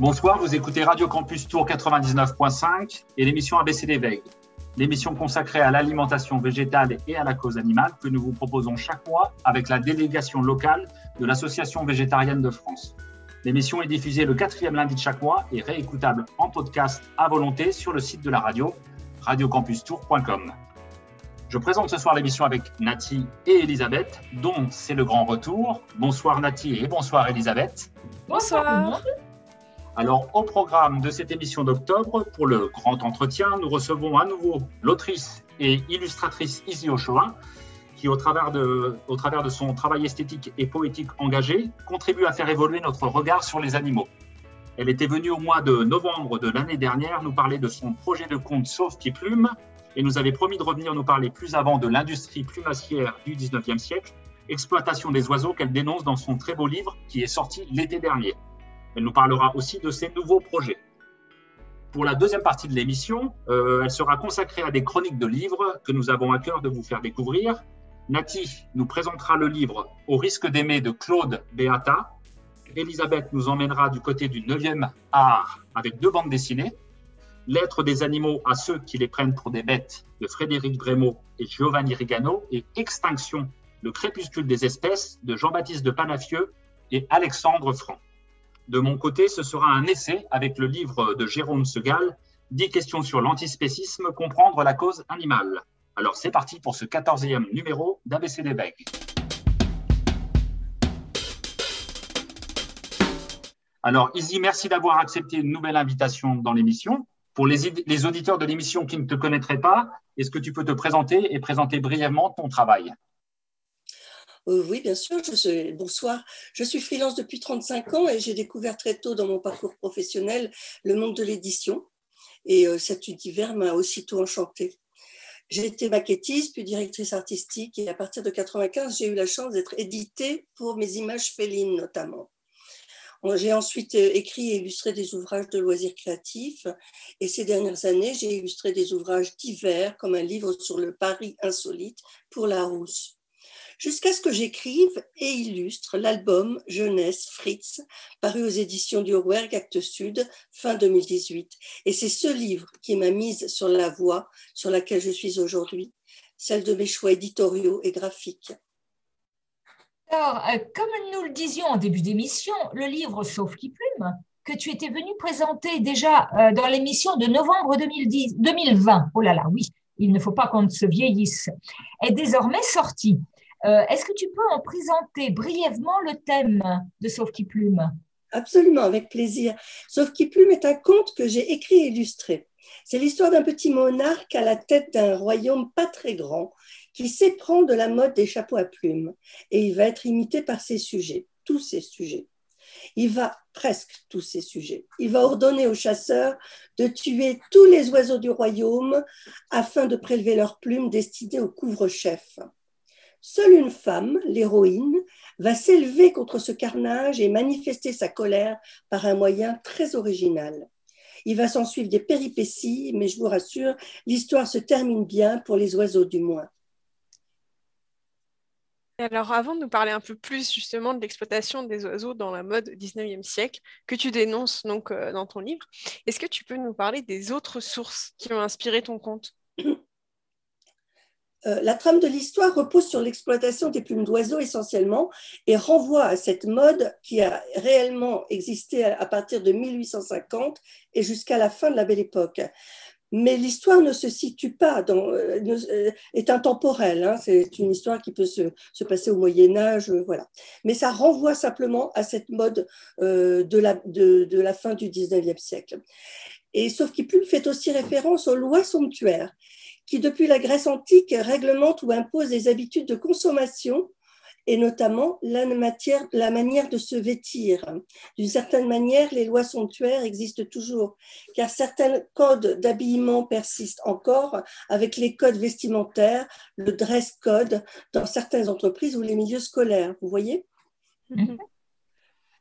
Bonsoir, vous écoutez Radio Campus Tour 99.5 et l'émission ABCD Veille, l'émission consacrée à l'alimentation végétale et à la cause animale que nous vous proposons chaque mois avec la délégation locale de l'Association végétarienne de France. L'émission est diffusée le quatrième lundi de chaque mois et réécoutable en podcast à volonté sur le site de la radio, radiocampustour.com. Je présente ce soir l'émission avec Nati et Elisabeth, dont c'est le grand retour. Bonsoir Nati et bonsoir Elisabeth. Bonsoir. Alors, au programme de cette émission d'octobre, pour le grand entretien, nous recevons à nouveau l'autrice et illustratrice Izzy Ochoa, qui, au travers, de, son travail esthétique et poétique engagé, contribue à faire évoluer notre regard sur les animaux. Elle était venue au mois de novembre de l'année dernière nous parler de son projet de conte Sauf qui plume, et nous avait promis de revenir nous parler plus avant de l'industrie plumassière du 19e siècle, exploitation des oiseaux qu'elle dénonce dans son très beau livre qui est sorti l'été dernier. Elle nous parlera aussi de ses nouveaux projets. Pour la deuxième partie de l'émission, euh, elle sera consacrée à des chroniques de livres que nous avons à cœur de vous faire découvrir. Nati nous présentera le livre Au risque d'aimer de Claude Beata. Elisabeth nous emmènera du côté du 9e art avec deux bandes dessinées. L'être des animaux à ceux qui les prennent pour des bêtes de Frédéric Brémaud et Giovanni Rigano et Extinction, le crépuscule des espèces de Jean-Baptiste de Panafieux et Alexandre Franc. De mon côté, ce sera un essai avec le livre de Jérôme Segal, 10 questions sur l'antispécisme, comprendre la cause animale. Alors c'est parti pour ce 14e numéro d'ABCD Beg. Alors Izzy, merci d'avoir accepté une nouvelle invitation dans l'émission. Pour les auditeurs de l'émission qui ne te connaîtraient pas, est-ce que tu peux te présenter et présenter brièvement ton travail? Oui, bien sûr. Je suis, bonsoir. Je suis freelance depuis 35 ans et j'ai découvert très tôt dans mon parcours professionnel le monde de l'édition. Et euh, cet univers m'a aussitôt enchantée. J'ai été maquettiste, puis directrice artistique, et à partir de 95, j'ai eu la chance d'être éditée pour mes images félines notamment. J'ai ensuite euh, écrit et illustré des ouvrages de loisirs créatifs, et ces dernières années, j'ai illustré des ouvrages divers, comme un livre sur le Paris insolite pour la Rousse jusqu'à ce que j'écrive et illustre l'album Jeunesse Fritz, paru aux éditions du Rouergue Actes Sud, fin 2018. Et c'est ce livre qui m'a mise sur la voie sur laquelle je suis aujourd'hui, celle de mes choix éditoriaux et graphiques. Alors, euh, comme nous le disions en début d'émission, le livre Sauf qui plume, que tu étais venu présenter déjà euh, dans l'émission de novembre 2010, 2020, oh là là, oui, il ne faut pas qu'on se vieillisse, est désormais sorti. Euh, est-ce que tu peux en présenter brièvement le thème de Sauf qui plume? Absolument, avec plaisir. Sauf qui plume est un conte que j'ai écrit et illustré. C'est l'histoire d'un petit monarque à la tête d'un royaume pas très grand qui s'éprend de la mode des chapeaux à plumes et il va être imité par ses sujets, tous ses sujets. Il va presque tous ses sujets. Il va ordonner aux chasseurs de tuer tous les oiseaux du royaume afin de prélever leurs plumes destinées au couvre-chef. Seule une femme, l'héroïne, va s'élever contre ce carnage et manifester sa colère par un moyen très original. Il va s'en suivre des péripéties, mais je vous rassure, l'histoire se termine bien pour les oiseaux du moins. Alors, avant de nous parler un peu plus justement de l'exploitation des oiseaux dans la mode 19e siècle, que tu dénonces donc euh, dans ton livre, est-ce que tu peux nous parler des autres sources qui ont inspiré ton conte? Euh, la trame de l'histoire repose sur l'exploitation des plumes d'oiseaux essentiellement et renvoie à cette mode qui a réellement existé à partir de 1850 et jusqu'à la fin de la Belle Époque. Mais l'histoire ne se situe pas dans, euh, euh, est intemporelle. Hein, c'est une histoire qui peut se, se passer au Moyen Âge, voilà. Mais ça renvoie simplement à cette mode de, la, de, la fin du 19e siècle. Et sauf qu'il fait aussi référence aux lois somptuaires qui, depuis la Grèce antique, réglemente ou impose des habitudes de consommation et notamment la, matière, la manière de se vêtir. D'une certaine manière, les lois somptuaires existent toujours, car certains codes d'habillement persistent encore avec les codes vestimentaires, le dress code dans certaines entreprises ou les milieux scolaires. Vous voyez?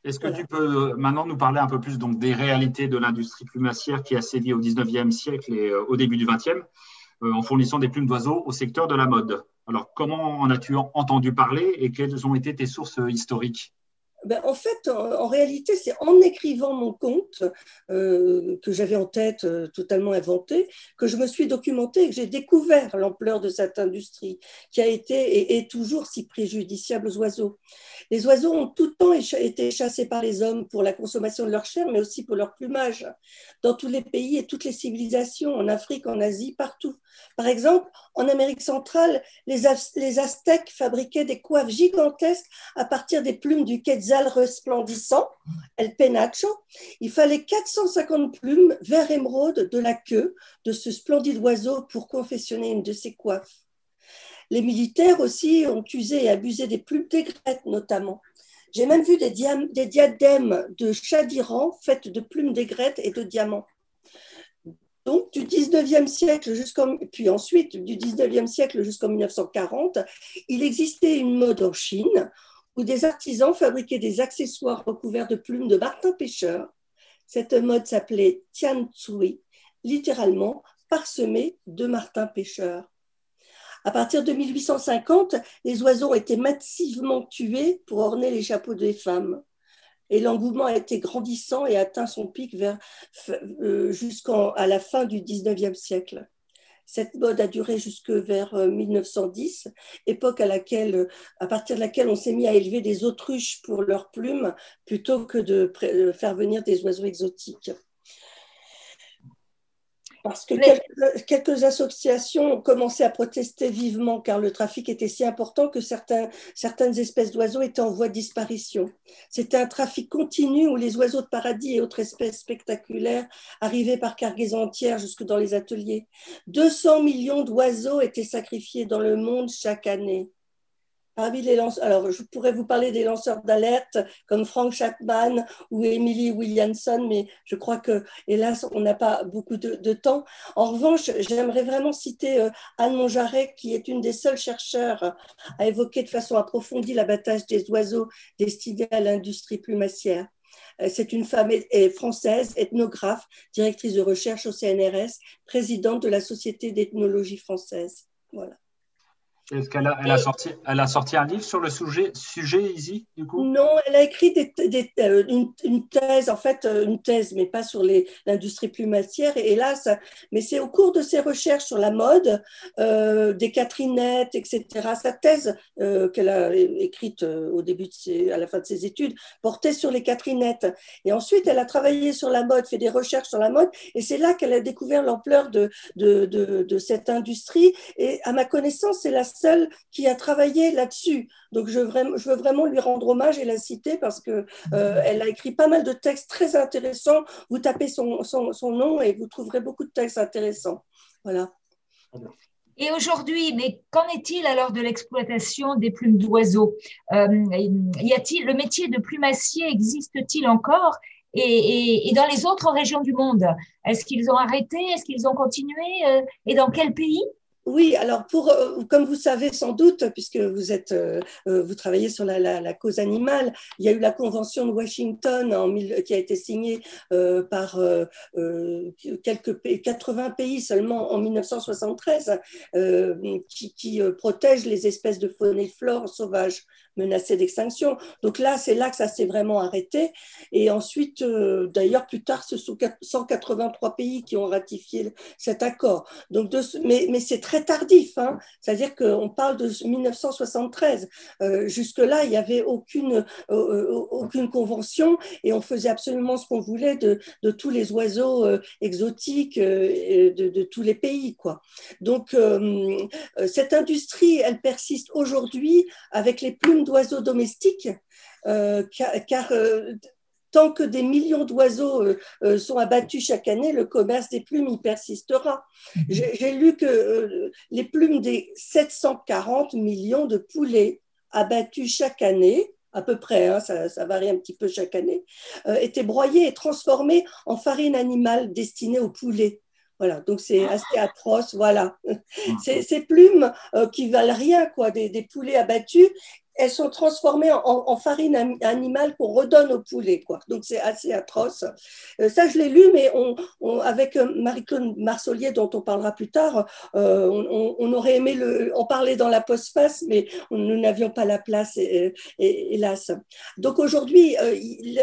Est-ce que tu peux euh, maintenant nous parler un peu plus donc, des réalités de l'industrie plumassière qui a sévi au 19e siècle et euh, au début du 20e euh, en fournissant des plumes d'oiseaux au secteur de la mode. Alors, comment en as-tu entendu parler et quelles ont été tes sources historiques? Ben, en fait, en, réalité, c'est en écrivant mon conte euh, que j'avais en tête, euh, totalement inventé, que je me suis documentée et que j'ai découvert l'ampleur de cette industrie qui a été et est toujours si préjudiciable aux oiseaux. Les oiseaux ont tout le temps été chassés par les hommes pour la consommation de leur chair, mais aussi pour leur plumage, dans tous les pays et toutes les civilisations, en Afrique, en Asie, partout. Par exemple, en Amérique centrale, les, les Aztèques fabriquaient des coiffes gigantesques à partir des plumes du quetzal resplendissant, el penacho. Il fallait 450 plumes vert émeraude de la queue de ce splendide oiseau pour confectionner une de ses coiffes. Les militaires aussi ont usé et abusé des plumes d'aigrettes notamment. J'ai même vu des, des diadèmes de chats d'Iran faites de plumes d'aigrettes et de diamants. Donc, du 19e siècle puis ensuite, du 19e siècle jusqu'en 1940, il existait une mode en Chine où des artisans fabriquaient des accessoires recouverts de plumes de martin pêcheur. Cette mode s'appelait Tian Tsui, littéralement parsemé de martin pêcheurs. À partir de 1850, les oiseaux été massivement tués pour orner les chapeaux des femmes et l'engouement a été grandissant et atteint son pic euh, jusqu'à la fin du 19e siècle. Cette mode a duré jusque vers 1910, euh, époque à, laquelle, à partir de laquelle on s'est mis à élever des autruches pour leurs plumes plutôt que de faire venir des oiseaux exotiques. Parce que quelques, associations ont commencé à protester vivement car le trafic était si important que certaines espèces d'oiseaux étaient en voie de disparition. C'était un trafic continu où les oiseaux de paradis et autres espèces spectaculaires arrivaient par cargaison entière jusque dans les ateliers. 200 millions d'oiseaux étaient sacrifiés dans le monde chaque année les lanceurs, alors je pourrais vous parler des lanceurs d'alerte comme Frank Chapman ou Emily Williamson, mais je crois que, hélas, on n'a pas beaucoup de, temps. En revanche, j'aimerais vraiment citer euh, Anne Monjaret, qui est une des seules chercheurs à évoquer de façon approfondie l'abattage des oiseaux destinés à l'industrie plumassière. Euh, c'est une femme française, ethnographe, directrice de recherche au CNRS, présidente de la Société d'ethnologie française. Voilà. Est-ce qu'elle a, elle a, sorti, elle a sorti un livre sur le sujet, sujet Easy, du coup? Non, elle a écrit des, euh, une, thèse, en fait, euh, une thèse, mais pas sur l'industrie plumassière, et hélas, mais c'est au cours de ses recherches sur la mode, euh, des Catherinettes, etc. Sa thèse qu'elle a écrite au début, de ses, à la fin de ses études, portait sur les Catherinettes. Et ensuite, elle a travaillé sur la mode, fait des recherches sur la mode, et c'est là qu'elle a découvert l'ampleur de, de, de, de cette industrie. Et à ma connaissance, c'est la seule qui a travaillé là-dessus. Donc je, veux vraiment lui rendre hommage et la citer parce qu'elle euh, a écrit pas mal de textes très intéressants. Vous tapez son, nom et vous trouverez beaucoup de textes intéressants. Voilà. Et aujourd'hui, mais qu'en est-il alors de l'exploitation des plumes d'oiseaux? Euh, Y a-t-il le métier de plumassier existe-t-il encore? Et, dans les autres régions du monde, est-ce qu'ils ont arrêté? Est-ce qu'ils ont continué? Euh, Et dans quel pays? Oui, alors pour, euh, comme vous savez sans doute, puisque vous êtes, euh, euh, vous travaillez sur la, cause animale, il y a eu la convention de Washington en, qui a été signée par quelques 80 pays seulement en 1973, qui, qui protège les espèces de faune et flore sauvages menacées d'extinction. Donc là, c'est là que ça s'est vraiment arrêté. Et ensuite, d'ailleurs, plus tard, ce sont 183 pays qui ont ratifié cet accord. Donc, mais, c'est très tardif, hein. c'est-à-dire qu'on parle de 1973. Euh, jusque-là, il n'y avait aucune, euh, euh, aucune convention et on faisait absolument ce qu'on voulait de, de, tous les oiseaux exotiques de, de, tous les pays. Quoi. Donc, cette industrie, elle persiste aujourd'hui avec les plumes d'oiseaux domestiques. car, car tant que des millions d'oiseaux euh, euh, sont abattus chaque année, le commerce des plumes y persistera. Mhm. J'ai lu que euh, les plumes des 740 millions de poulets abattus chaque année, à peu près, hein, ça, varie un petit peu chaque année, étaient broyées et transformées en farine animale destinée aux poulets. Voilà, donc c'est assez atroce, voilà. Ces, plumes qui valent rien, quoi, des, des poulets abattus, elles sont transformées en, farine animale qu'on redonne au poulet. Quoi. Donc c'est assez atroce. Euh, ça, je l'ai lu, mais avec euh, Marie-Claude Marsollier, dont on parlera plus tard, euh, on, aurait aimé en parler dans la postface, mais nous n'avions pas la place, hélas. Donc aujourd'hui,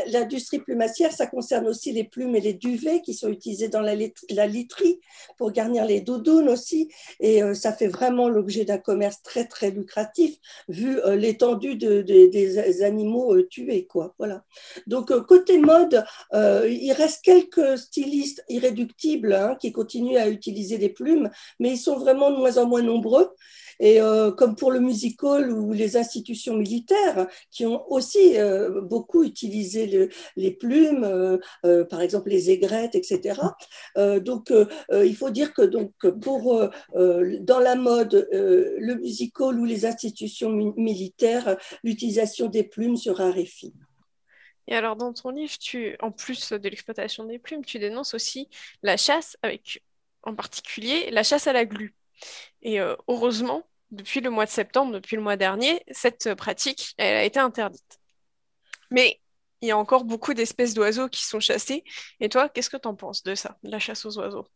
l'industrie plumassière, ça concerne aussi les plumes et les duvets qui sont utilisés dans la, la literie pour garnir les doudounes aussi. Et ça fait vraiment l'objet d'un commerce très, très lucratif, vu l'étendue de, des animaux tués. Quoi. Voilà. Donc, côté mode, il reste quelques stylistes irréductibles hein, qui continuent à utiliser des plumes, mais ils sont vraiment de moins en moins nombreux. Et euh, comme pour le musical ou les institutions militaires qui ont aussi euh, beaucoup utilisé les plumes, euh, par exemple les aigrettes, etc. donc il faut dire que donc pour dans la mode, le musical ou les institutions militaires, l'utilisation des plumes se raréfie. Et alors, dans ton livre, tu, en plus de l'exploitation des plumes, tu dénonces aussi la chasse, avec en particulier la chasse à la glu. Et euh, heureusement, depuis le mois de septembre, depuis le mois dernier, cette pratique, elle a été interdite. Mais il y a encore beaucoup d'espèces d'oiseaux qui sont chassées. Et toi, qu'est-ce que tu en penses de ça, de la chasse aux oiseaux?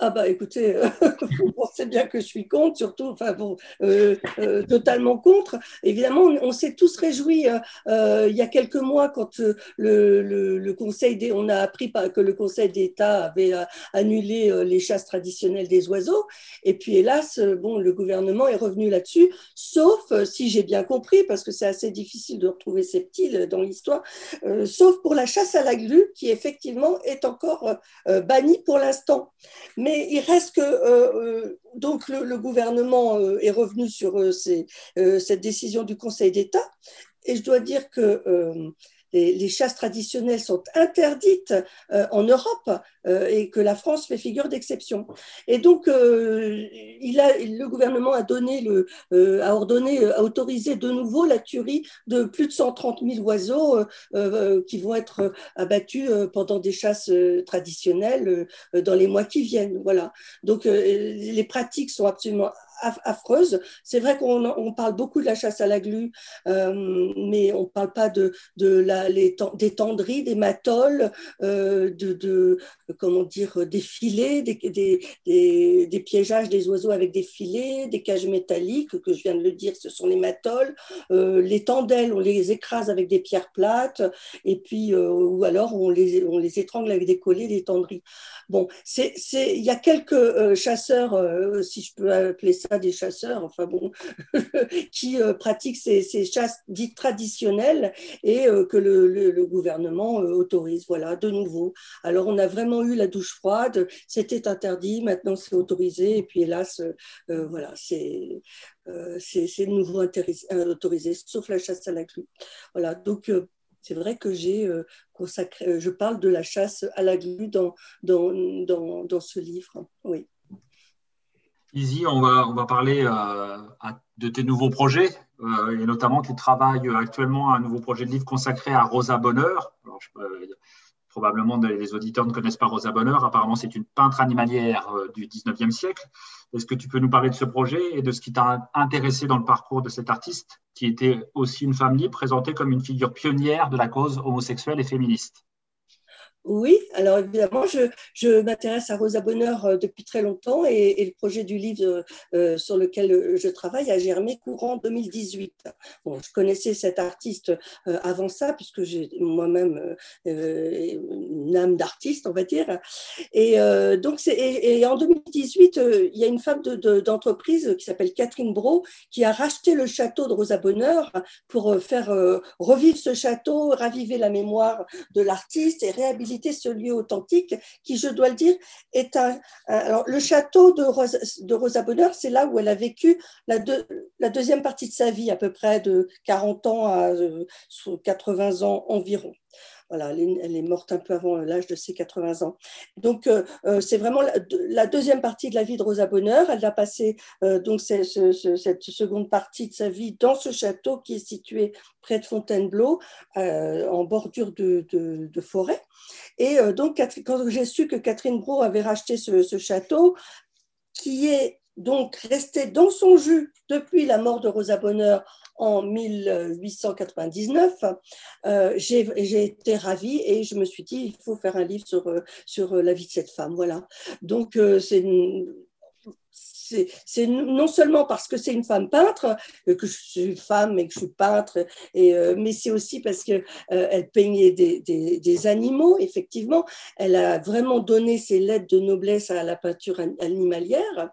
Ah bah écoutez, euh, vous pensez bien que je suis contre, surtout, enfin bon, euh, euh, totalement contre. Évidemment, on, s'est tous réjouis il y a quelques mois quand le, le, Conseil des, on a appris que le Conseil d'État avait annulé les chasses traditionnelles des oiseaux. Et puis hélas, bon, le gouvernement est revenu là-dessus, sauf si j'ai bien compris, parce que c'est assez difficile de retrouver ces petits dans l'histoire, sauf pour la chasse à la glu, qui effectivement est encore bannie pour l'instant. Il reste que euh, euh, donc le, gouvernement euh, est revenu sur cette décision du Conseil d'État, et je dois dire que les, chasses traditionnelles sont interdites euh, en Europe euh, et que la France fait figure d'exception. Et donc, euh, il a, le gouvernement a, donné le, a ordonné, a autorisé de nouveau la tuerie de plus de 130 000 oiseaux qui vont être abattus pendant des chasses traditionnelles dans les mois qui viennent. Voilà. Donc, les pratiques sont absolument affreuse. C'est vrai qu'on parle beaucoup de la chasse à la glu, euh, mais on ne parle pas de, de la, les, des tendries, des matoles, euh, de, de, comment dire, des filets, des, des, des, piégeages des oiseaux avec des filets, des cages métalliques, que je viens de le dire, ce sont les matoles. Euh, les tendelles, on les écrase avec des pierres plates, et puis, ou alors on les, on les étrangle avec des collets, des tendries. Bon, il y a quelques chasseurs, si je peux appeler ça, des chasseurs, enfin bon, qui euh, pratiquent ces, chasses dites traditionnelles et euh, que le, gouvernement euh, autorise. Voilà, de nouveau. Alors on a vraiment eu la douche froide, c'était interdit, maintenant c'est autorisé, et puis hélas, voilà, c'est c'est de nouveau autorisé, sauf la chasse à la glu. Voilà, donc c'est vrai que j'ai consacré, je parle de la chasse à la glu dans, dans, dans, dans ce livre. Oui. Izzy, on va, on va parler euh, de tes nouveaux projets, euh, et notamment tu travailles actuellement à un nouveau projet de livre consacré à Rosa Bonheur. probablement les auditeurs ne connaissent pas Rosa Bonheur, apparemment c'est une peintre animalière euh, du 19e siècle. Est-ce que tu peux nous parler de ce projet et de ce qui t'a intéressé dans le parcours de cette artiste, qui était aussi une femme libre, présentée comme une figure pionnière de la cause homosexuelle et féministe? Oui, alors évidemment, je, m'intéresse à Rosa Bonheur euh, depuis très longtemps et, le projet du livre euh, euh, sur lequel je travaille a germé courant 2018. Bon, je connaissais cette artiste avant ça, puisque j'ai moi-même une âme d'artiste, on va dire. Et donc, et, en 2018, il y a une femme d'entreprise de, qui s'appelle Catherine Bro qui a racheté le château de Rosa Bonheur pour faire revivre ce château, raviver la mémoire de l'artiste et réhabiliter ce lieu authentique qui, je dois le dire, est un. alors, le château de Rosa, de Rosa Bonheur, c'est là où elle a vécu la, la deuxième partie de sa vie, à peu près de 40 ans à 80 euh, ans environ. Voilà, elle est, morte un peu avant l'âge de ses 80 ans. Donc, euh, euh, c'est vraiment la, deuxième partie de la vie de Rosa Bonheur. Elle a passé donc cette seconde partie de sa vie dans ce château qui est situé près de Fontainebleau, en bordure de, forêt. Et donc, quand j'ai su que Catherine Bro avait racheté ce, château, qui est donc resté dans son jus depuis la mort de Rosa Bonheur en 1899, euh, j'ai été ravie et je me suis dit, il faut faire un livre sur, euh, sur la vie de cette femme. Voilà. Donc, euh, c'est non seulement parce que c'est une femme peintre, que je suis femme et que je suis peintre, mais c'est aussi parce qu'elle elle peignait des, animaux, effectivement. Elle a vraiment donné ses lettres de noblesse à la peinture animalière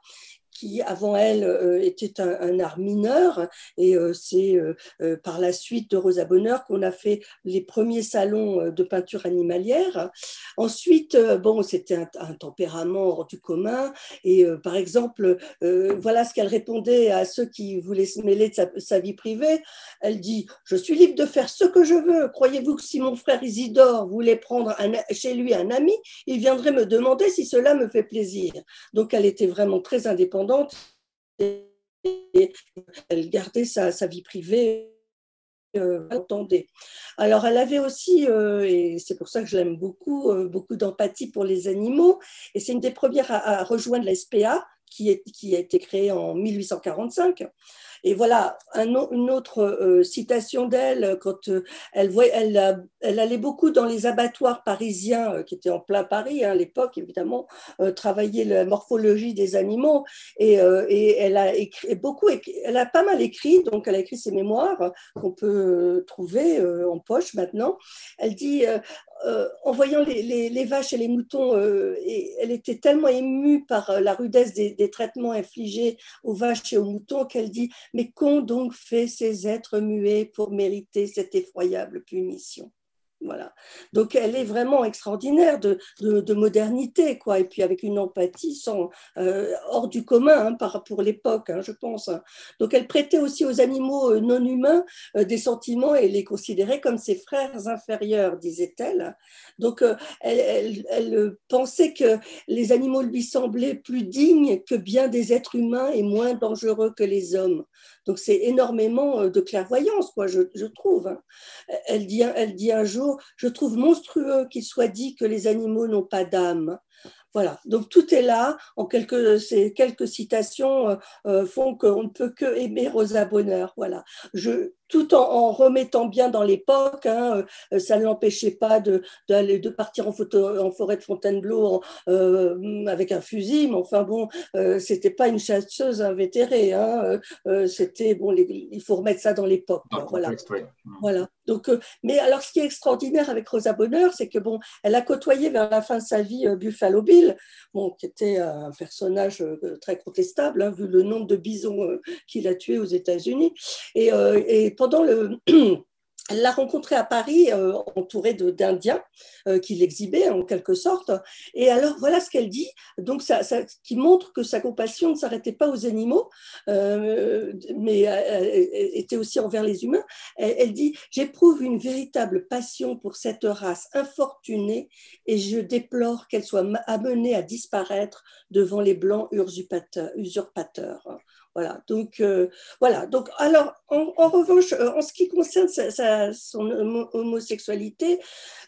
qui avant elle euh, était un, art mineur et euh, c'est euh, par la suite de Rosa Bonheur qu'on a fait les premiers salons de peinture animalière. Ensuite, bon, c'était un, tempérament hors du commun et par exemple, voilà ce qu'elle répondait à ceux qui voulaient se mêler de sa, vie privée. Elle dit Je suis libre de faire ce que je veux. Croyez-vous que si mon frère Isidore voulait prendre chez lui un ami, il viendrait me demander si cela me fait plaisir? Donc elle était vraiment très indépendante et elle gardait sa, vie privée. Euh, Alors, elle avait aussi, euh, et c'est pour ça que je l'aime beaucoup, euh, beaucoup d'empathie pour les animaux. Et c'est une des premières à, rejoindre la SPA, qui, a été créée en 1845. Et voilà, une autre euh, citation d'elle, quand euh, elle, elle, elle, allait beaucoup dans les abattoirs parisiens, euh, qui étaient en plein Paris hein, à l'époque, évidemment, travailler la morphologie des animaux. Et, et, elle a écrit beaucoup, elle a pas mal écrit, donc elle a écrit ses mémoires qu'on peut trouver en poche maintenant. Elle dit euh, en voyant les, vaches et les moutons, euh, elle était tellement émue par euh, la rudesse des, traitements infligés aux vaches et aux moutons qu'elle dit Mais qu'ont donc fait ces êtres muets pour mériter cette effroyable punition? Donc elle est vraiment extraordinaire de, de, modernité, quoi, et puis avec une empathie euh, hors du commun hein, pour l'époque, hein, je pense. Hein. Donc elle prêtait aussi aux animaux euh, non humains euh, des sentiments et les considérait comme ses frères inférieurs, disait-elle. Donc elle, pensait que les animaux lui semblaient plus dignes que bien des êtres humains et moins dangereux que les hommes. Donc c'est énormément de clairvoyance, quoi, je, trouve. Elle dit, elle dit un jour je trouve monstrueux qu'il soit dit que les animaux n'ont pas d'âme. Voilà, donc tout est là. En quelques, ces quelques citations euh, euh, font qu'on ne peut que aimer Rosa Bonheur. Voilà. Je, tout en, remettant bien dans l'époque. Hein, euh, ça ne l'empêchait pas de, de partir en, photo, en forêt de Fontainebleau euh, avec un fusil, mais enfin bon, euh, c'était pas une chasseuse invétérée. Hein, euh, c'était bon, il faut remettre ça dans l'époque. Voilà. voilà. Donc, mais alors, ce qui est extraordinaire avec Rosa Bonheur, c'est que bon, elle a côtoyé vers la fin de sa vie Buffalo Bill, bon, qui était un personnage très contestable, hein, vu le nombre de bisons qu'il a tués aux États-Unis, et, et pendant le Elle l'a rencontré à Paris, euh, entourée d'Indiens euh, qui l'exhibaient en quelque sorte. Et alors voilà ce qu'elle dit, donc qui montre que sa compassion ne s'arrêtait pas aux animaux, euh, mais était aussi envers les humains. Elle, dit j'éprouve une véritable passion pour cette race infortunée et je déplore qu'elle soit amenée à disparaître devant les blancs usurpateurs. Voilà, donc, euh, voilà. donc alors, en, revanche, euh, en ce qui concerne sa, son homosexualité,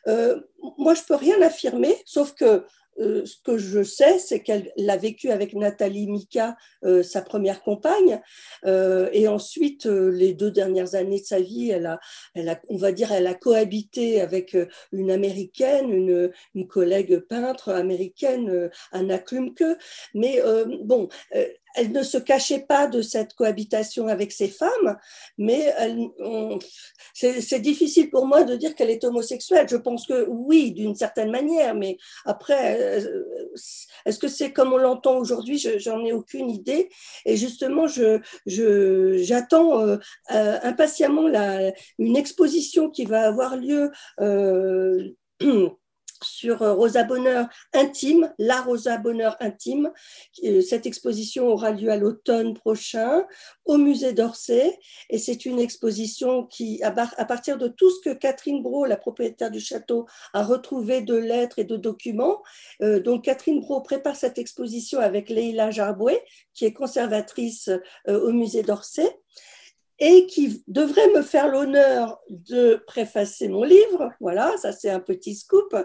euh, moi, je peux rien affirmer, sauf que ce que je sais, c'est qu'elle l'a vécu avec Nathalie Mika, sa première compagne, et ensuite les deux dernières années de sa vie, elle a, elle a, on va dire, elle a cohabité avec une américaine, une, une collègue peintre américaine, Anna Klumke. Mais bon, elle ne se cachait pas de cette cohabitation avec ces femmes, mais c'est difficile pour moi de dire qu'elle est homosexuelle. Je pense que oui, d'une certaine manière, mais après, euh, est-ce que c'est comme on l'entend aujourd'hui? J'en ai aucune idée. Et justement, j'attends je, j'attends euh, euh, impatiemment la, une exposition qui va avoir lieu. sur euh, Rosa Bonheur intime, la Rosa Bonheur intime. Euh, cette exposition aura lieu à l'automne prochain au musée d'Orsay et c'est une exposition qui, à partir de tout ce que Catherine Bro, la propriétaire du château, a retrouvé de lettres et de documents, euh, donc Catherine Bro prépare cette exposition avec Leila Jarboué, qui est conservatrice au musée d'Orsay. Et qui devrait me faire l'honneur de préfacer mon livre. Voilà, ça c'est un petit scoop.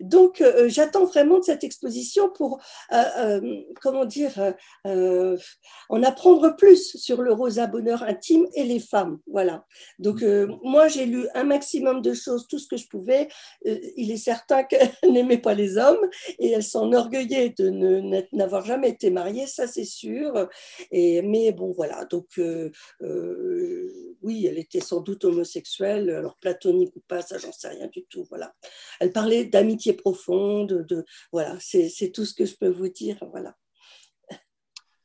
Donc euh, j'attends vraiment de cette exposition pour, euh, euh, comment dire, en apprendre plus sur le rosa bonheur intime et les femmes. Voilà. Donc moi j'ai lu un maximum de choses, tout ce que je pouvais. il est certain qu'elle n'aimait pas les hommes et elle s'enorgueillait de n'avoir jamais été mariée, ça c'est sûr. Et, mais bon voilà, donc euh, oui, elle était sans doute homosexuelle, alors platonique ou pas, ça j'en sais rien du tout. Voilà. Elle parlait d'amitié profonde, de voilà, c'est tout ce que je peux vous dire. Voilà.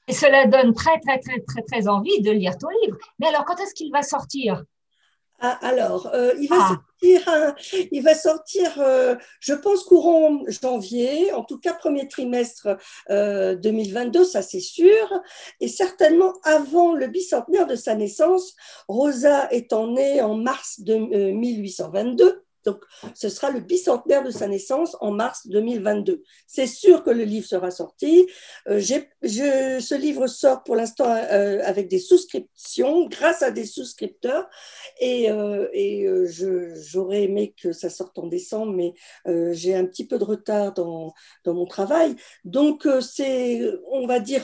Et cela donne très très très très très envie de lire ton livre. Mais alors, quand est-ce qu'il va sortir? Ah, alors, euh, il va ah. sortir, il va sortir euh, je pense, courant janvier, en tout cas premier trimestre 2022, euh, ça c'est sûr, et certainement avant le bicentenaire de sa naissance, Rosa étant née en mars de 1822. Donc, ce sera le bicentenaire de sa naissance en mars 2022. C'est sûr que le livre sera sorti. Euh, je, ce livre sort pour l'instant euh, avec des souscriptions, grâce à des souscripteurs. Et, euh, et j'aurais aimé que ça sorte en décembre, mais j'ai un petit peu de retard dans, dans mon travail. Donc, c'est, on va dire,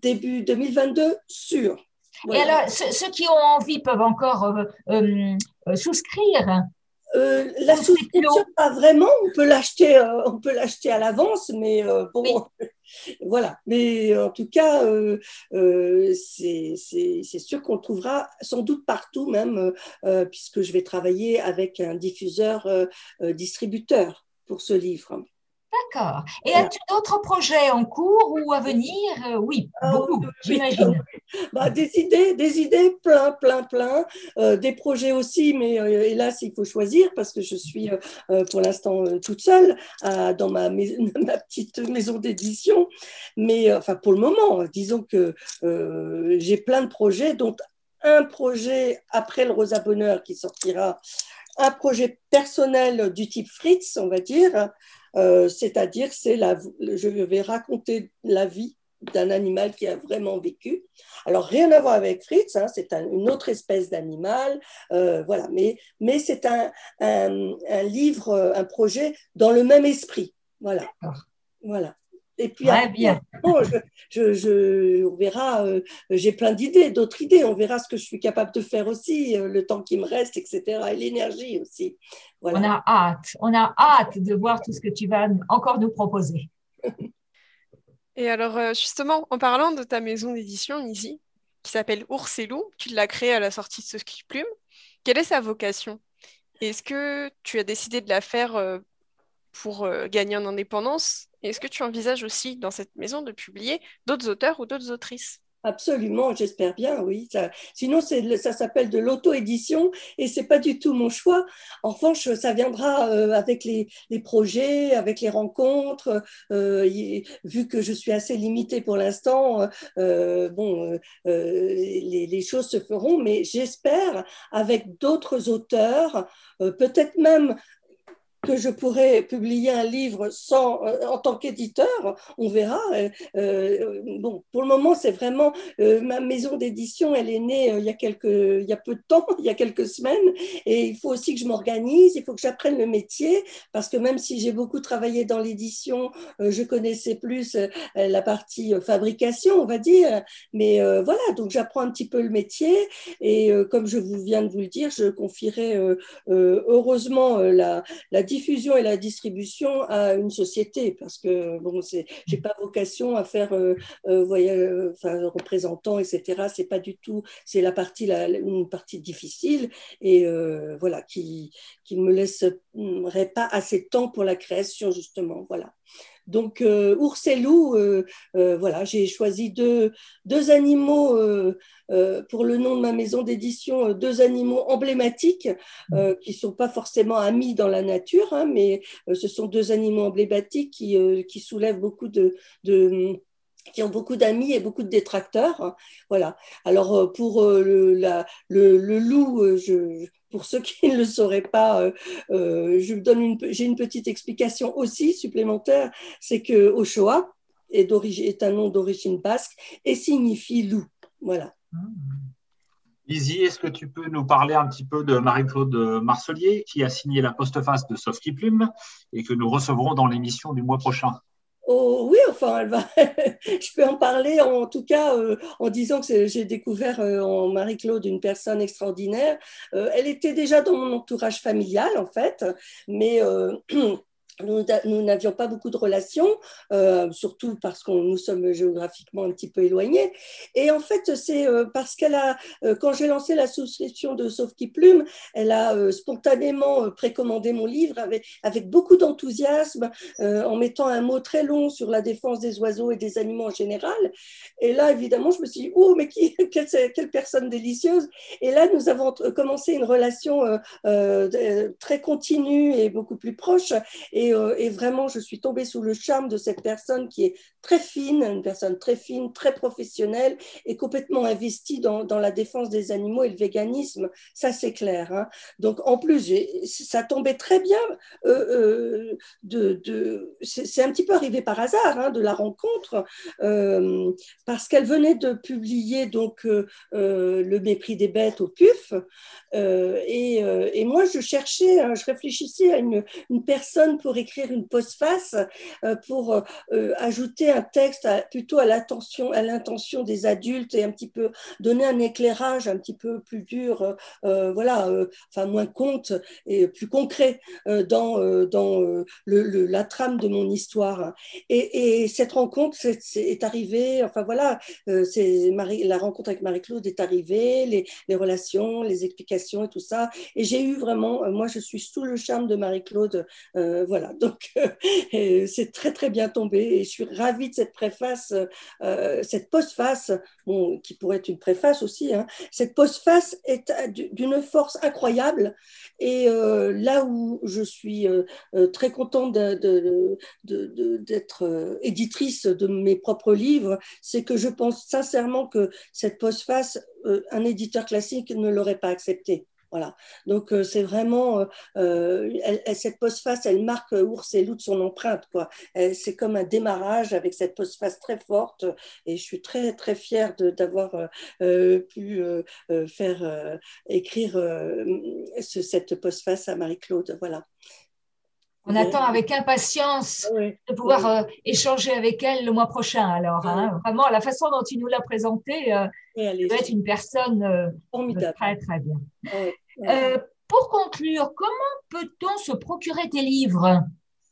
début 2022, sûr. Et alors, ceux, qui ont envie peuvent encore souscrire euh, la souscription, pas vraiment. On peut l'acheter, euh, on peut l'acheter à l'avance, mais euh, bon, voilà. Mais en tout cas, c'est sûr qu'on trouvera sans doute partout, même puisque je vais travailler avec un diffuseur distributeur pour ce livre. D'accord. Et as-tu d'autres projets en cours ou à venir? Euh, Oui, ah, beaucoup, j'imagine. Bah, des idées, des idées, plein, plein, plein. Euh, des projets aussi, mais euh, hélas, il faut choisir parce que je suis pour l'instant toute seule dans ma, ma, petite maison d'édition. Mais enfin, pour le moment, disons que j'ai plein de projets, dont un projet après le Rosa Bonheur qui sortira, un projet personnel du type Fritz, on va dire, euh, c'est-à-dire c'est la, je vais raconter la vie d'un animal qui a vraiment vécu. Alors rien à voir avec Fritz, hein, c'est une autre espèce d'animal, euh, voilà. Mais, mais c'est un, un, livre, un projet dans le même esprit, voilà. Voilà. Et puis, bien. je, on verra, euh, j'ai plein d'idées, d'autres idées, on verra ce que je suis capable de faire aussi, euh, le temps qui me reste, etc. Et l'énergie aussi. On a hâte, on a hâte de voir tout ce que tu vas encore nous proposer. Et alors, euh, justement, en parlant de ta maison d'édition, Nisi, qui s'appelle Ours et Loup, tu l'as créée à la sortie de ce qui plume, quelle est sa vocation? Est-ce que tu as décidé de la faire pour gagner en indépendance? Est-ce que tu envisages aussi dans cette maison de publier d'autres auteurs ou d'autres autrices? Absolument, j'espère bien, oui. sinon, ça s'appelle de l'auto-édition et c'est pas du tout mon choix. En revanche, ça viendra euh, avec les, projets, avec les rencontres. Euh, vu que je suis assez limitée pour l'instant, euh, bon, les, les, choses se feront, mais j'espère avec d'autres auteurs, peut-être même que je pourrais publier un livre sans, euh, en tant qu'éditeur, on verra. Euh, euh, bon, pour le moment, c'est vraiment ma maison d'édition. Elle est née il y a quelques, il y a peu de temps, il y a quelques semaines, et il faut aussi que je m'organise. Il faut que j'apprenne le métier parce que même si j'ai beaucoup travaillé dans l'édition, je connaissais plus la partie fabrication, on va dire. Mais voilà, donc j'apprends un petit peu le métier et comme je vous viens de vous le dire, je confierai heureusement la, la diffusion et la distribution à une société parce que bon, c'est, j'ai pas vocation à faire euh, euh, euh enfin, représentant, etc. C'est pas du tout, c'est la partie, la, une partie difficile et euh, voilà qui qui me laisserait pas assez de temps pour la création justement. Voilà. Donc, euh, ours et loup, euh, euh, voilà, j'ai choisi deux, deux animaux pour le nom de ma maison d'édition, deux animaux emblématiques qui ne sont pas forcément amis dans la nature, hein, mais ce sont deux animaux emblématiques qui, qui soulèvent beaucoup de, de qui ont beaucoup d'amis et beaucoup de détracteurs. Hein. Voilà. Alors pour le, la, le, loup, je, pour ceux qui ne le sauraient pas, euh, euh, une, j'ai une petite explication aussi supplémentaire, c'est que Ochoa est, est un nom d'origine basque et signifie loup. Voilà. Lizzie, est-ce que tu peux nous parler un petit peu de Marie-Claude Marcelier, qui a signé la postface de Sophie Plume et que nous recevrons dans l'émission du mois prochain? Oh, oui, enfin, elle va... je peux en parler en tout cas euh, en disant que j'ai découvert euh, en Marie-Claude une personne extraordinaire. Euh, elle était déjà dans mon entourage familial en fait, mais nous n'avions pas beaucoup de relations, euh, surtout parce que nous sommes géographiquement un petit peu éloignés. Et en fait, c'est euh, parce qu'elle a, euh, quand j'ai lancé la souscription de Sauf qui Plume, elle a spontanément précommandé mon livre avec, avec beaucoup d'enthousiasme, en mettant un mot très long sur la défense des oiseaux et des animaux en général. Et là, évidemment, je me suis dit, oh, mais qui, quelle, quelle personne délicieuse. Et là, nous avons commencé une relation très continue et beaucoup plus proche. Et euh, et, vraiment, je suis tombée sous le charme de cette personne qui est très fine, une personne très fine, très professionnelle et complètement investie dans, la défense des animaux et le véganisme. Ça, c'est clair. Hein. Donc, en plus, ça tombait très bien. Euh, euh, c'est un petit peu arrivé par hasard hein, de la rencontre parce qu'elle venait de publier donc le mépris des bêtes au PUF et, moi je cherchais, hein, je réfléchissais à une, une personne pour écrire une postface euh, pour euh, euh, un texte plutôt à l'intention à l'intention des adultes et un petit peu donner un éclairage un petit peu plus dur, voilà, enfin moins conte et plus concret dans dans le, la trame de mon histoire. Et, cette rencontre est, arrivée, enfin voilà, c'est Marie, la rencontre avec Marie-Claude est arrivée, les, les relations, les explications et tout ça. Et j'ai eu vraiment, moi je suis sous le charme de Marie-Claude, voilà, donc euh, c'est très très bien tombé et je suis ravie de cette préface, euh, cette postface, qui pourrait être une préface aussi. Hein. Cette postface est d'une force incroyable et euh, là où je suis très contente d'être éditrice de mes propres livres, c'est que je pense sincèrement que cette postface, un éditeur classique ne l'aurait pas acceptée. Voilà. Donc euh, c'est vraiment euh, euh, cette postface, elle marque ours et loup de son empreinte quoi. C'est comme un démarrage avec cette postface très forte et je suis très très fière d'avoir pu faire écrire cette postface à Marie-Claude. Voilà. On attend avec impatience de pouvoir échanger avec elle le mois prochain. Alors, hein. vraiment, la façon dont tu nous l'as présentée, euh, va être une personne formidable. Très, très bien. Euh, pour conclure, comment peut-on se procurer tes livres?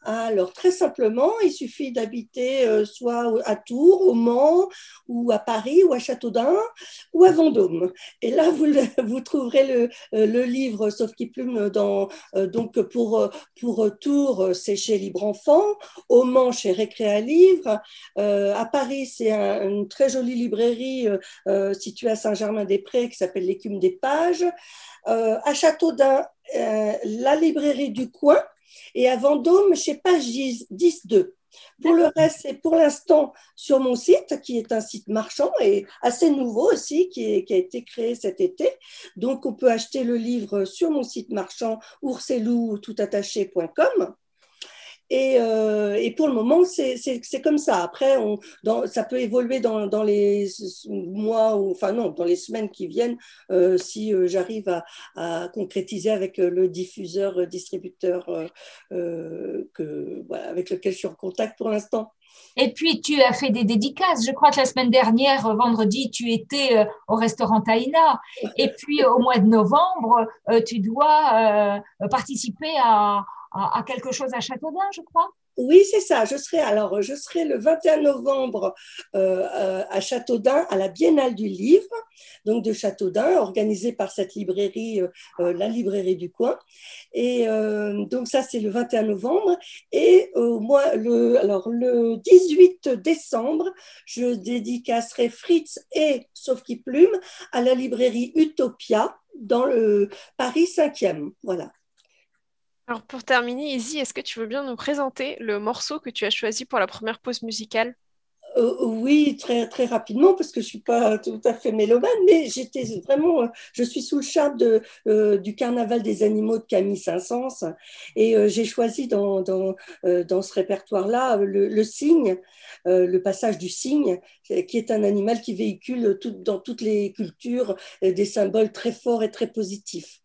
Alors, très simplement, il suffit d'habiter euh, soit à Tours, au Mans, ou à Paris, ou à Châteaudun, ou à Vendôme. Et là, vous, vous trouverez le, euh, livre Sauf qui plume dans, donc pour, pour Tours, c'est chez Libre Enfant, au Mans, chez Récréa Livre, à Paris, c'est une très jolie librairie située à Saint-Germain-des-Prés qui s'appelle L'écume des pages. Euh, à Châteaudun, euh, la librairie du coin, et à Vendôme, chez Page 10-2. Pour le reste, c'est pour l'instant sur mon site, qui est un site marchand et assez nouveau aussi, qui, qui, a été créé cet été. Donc, on peut acheter le livre sur mon site marchand ourselou.toutattaché.com. Et, euh, et, pour le moment, c'est comme ça. Après, on, dans, ça peut évoluer dans, dans, les mois, ou, enfin non, dans les semaines qui viennent, euh, si euh, j'arrive à, à, concrétiser avec le diffuseur, distributeur que, voilà, avec lequel je suis en contact pour l'instant. Et puis, tu as fait des dédicaces. Je crois que la semaine dernière, vendredi, tu étais au restaurant Taïna. Et puis, au mois de novembre, tu dois participer à, à, quelque chose à Châteaudun, je crois. Oui, c'est ça. Je serai alors, je serai le 21 novembre euh, euh, à Châteaudun à la Biennale du Livre, donc de Châteaudun, organisée par cette librairie, euh, la librairie du coin. Et donc ça, c'est le 21 novembre. Et moi, le, alors le 18 décembre, je dédicacerai Fritz et Sauf qui plume à la librairie Utopia dans le Paris 5e. Voilà. Alors pour terminer, Izzy, est-ce que tu veux bien nous présenter le morceau que tu as choisi pour la première pause musicale? Euh, oui, très, très rapidement, parce que je ne suis pas tout à fait mélomane, mais j'étais vraiment, je suis sous le charme de, euh, du Carnaval des animaux de Camille Saint-Saëns, et euh, j'ai choisi dans, dans, dans ce répertoire-là le, cygne, le passage du cygne, qui est un animal qui véhicule dans toutes les cultures des symboles très forts et très positifs.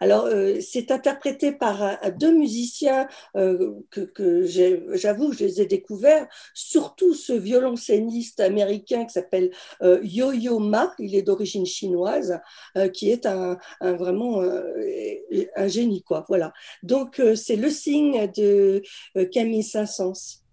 Alors, euh, c'est interprété par deux musiciens euh, que, j'avoue, je les ai découverts, surtout ce violoncelliste américain qui s'appelle euh, Yo-Yo Ma, il est d'origine chinoise, qui est un, vraiment un génie, quoi. Voilà. Donc, c'est le signe de Camille Saint-Saëns.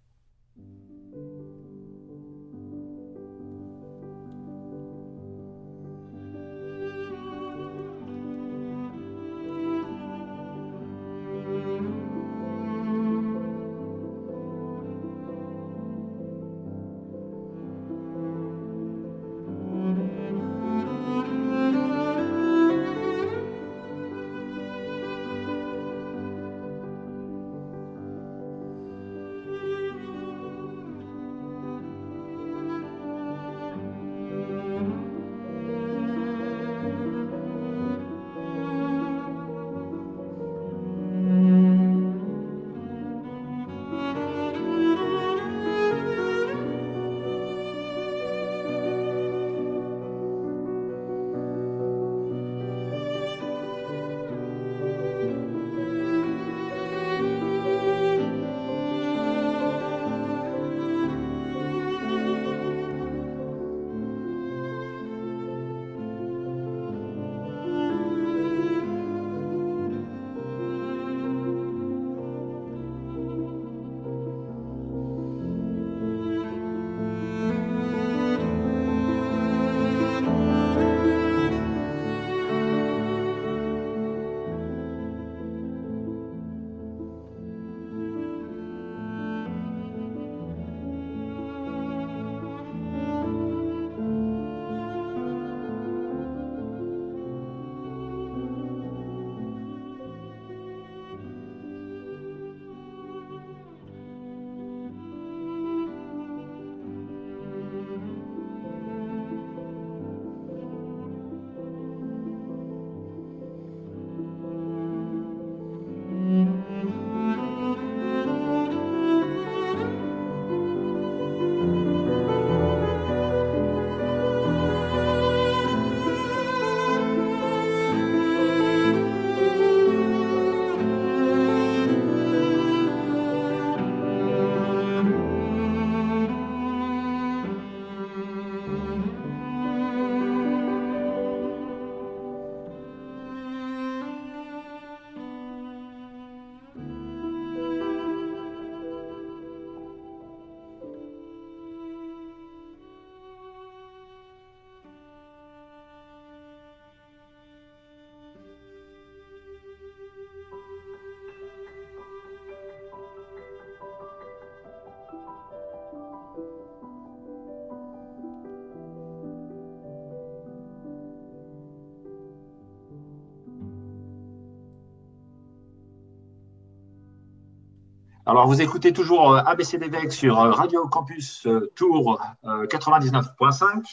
Alors, vous écoutez toujours euh, ABCDVEC sur euh, Radio Campus euh, Tour 99.5.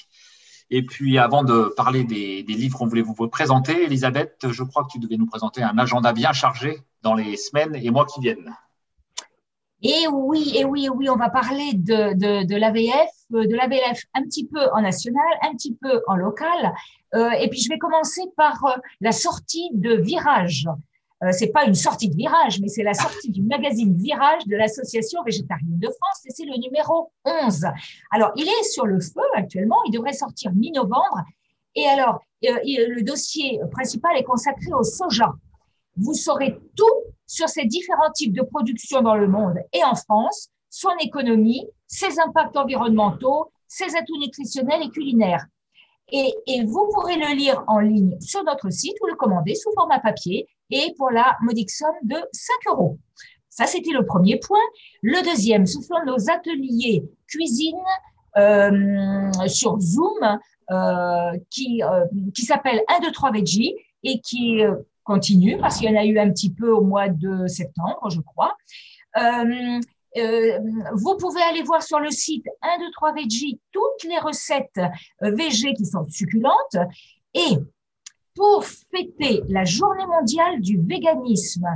Et puis, avant de parler des, livres qu'on voulait vous présenter, Elisabeth, je crois que tu devais nous présenter un agenda bien chargé dans les semaines et mois qui viennent. Et oui, et oui, et oui, on va parler de, de, de l'AVF, de l'AVF un petit peu en national, un petit peu en local. et puis, je vais commencer par la sortie de Virage. Euh, c'est pas une sortie de virage, mais c'est la sortie du magazine Virage de l'Association végétarienne de France et c'est le numéro 11. Alors, il est sur le feu actuellement, il devrait sortir mi-novembre. Et alors, euh, le dossier principal est consacré au soja. Vous saurez tout sur ces différents types de production dans le monde et en France, son économie, ses impacts environnementaux, ses atouts nutritionnels et culinaires. Et, vous pourrez le lire en ligne sur notre site ou le commander sous format papier et pour la modique somme de 5 euros. Ça, c'était le premier point. Le deuxième, ce sont nos ateliers cuisine euh, sur Zoom euh, qui, euh, qui s'appelle 1, 2, 3 Veggie et qui continue parce qu'il y en a eu un petit peu au mois de septembre, je crois. Vous pouvez aller voir sur le site 1, 2, 3 Veggie toutes les recettes VG qui sont succulentes. Et pour fêter la journée mondiale du véganisme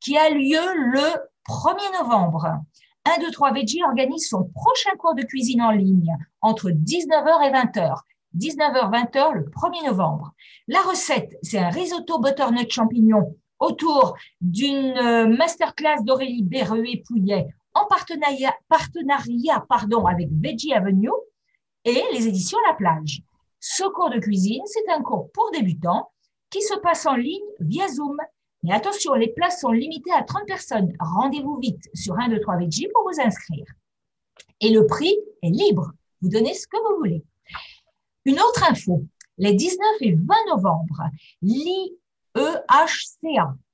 qui a lieu le 1er novembre, 1, 2, 3 Veggie organise son prochain cours de cuisine en ligne entre 19h et 20h. 19h, 20h le 1er novembre. La recette, c'est un risotto butternut champignon autour d'une euh, masterclass d'Aurélie Berruet-Pouillet en partenariat, partenariat pardon, avec Veggie Avenue et les éditions La Plage. Ce cours de cuisine, c'est un cours pour débutants qui se passe en ligne via Zoom. Mais attention, les places sont limitées à 30 personnes. Rendez-vous vite sur 1, 2, 3 Veggie pour vous inscrire. Et le prix est libre. Vous donnez ce que vous voulez. Une autre info. Les 19 et 20 novembre, l'IEHCA,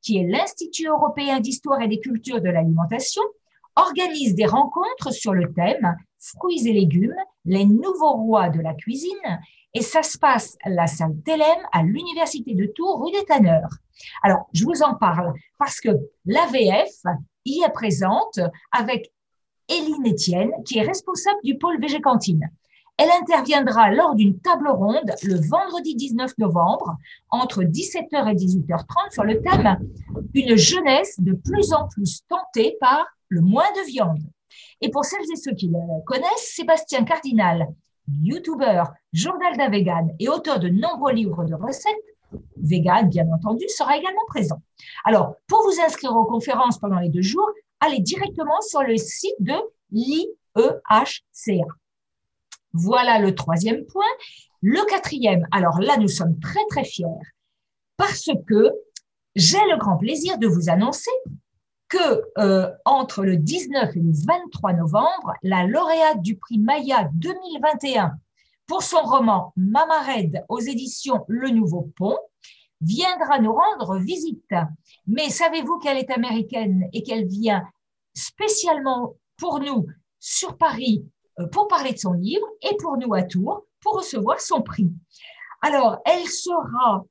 qui est l'Institut européen d'histoire et des cultures de l'alimentation, organise des rencontres sur le thème fruits et légumes, les nouveaux rois de la cuisine, et ça se passe la salle Telem à l'Université de Tours, rue des Tanneurs. Alors, je vous en parle parce que l'AVF y est présente avec Éline Etienne, qui est responsable du pôle Végécantine. Elle interviendra lors d'une table ronde le vendredi 19 novembre entre 17h et 18h30 sur le thème Une jeunesse de plus en plus tentée par le moins de viande. Et pour celles et ceux qui le connaissent, Sébastien Cardinal, youtubeur, journal d'un vegan et auteur de nombreux livres de recettes, vegan bien entendu, sera également présent. Alors, pour vous inscrire aux conférences pendant les deux jours, allez directement sur le site de l'IEHCA. Voilà le troisième point. Le quatrième, alors là, nous sommes très, très fiers parce que j'ai le grand plaisir de vous annoncer euh, entre le 19 et le 23 novembre, la lauréate du prix Maya 2021 pour son roman Mamared aux éditions Le Nouveau Pont viendra nous rendre visite. Mais savez-vous qu'elle est américaine et qu'elle vient spécialement pour nous sur Paris euh, pour parler de son livre et pour nous à Tours pour recevoir son prix? Alors, elle sera,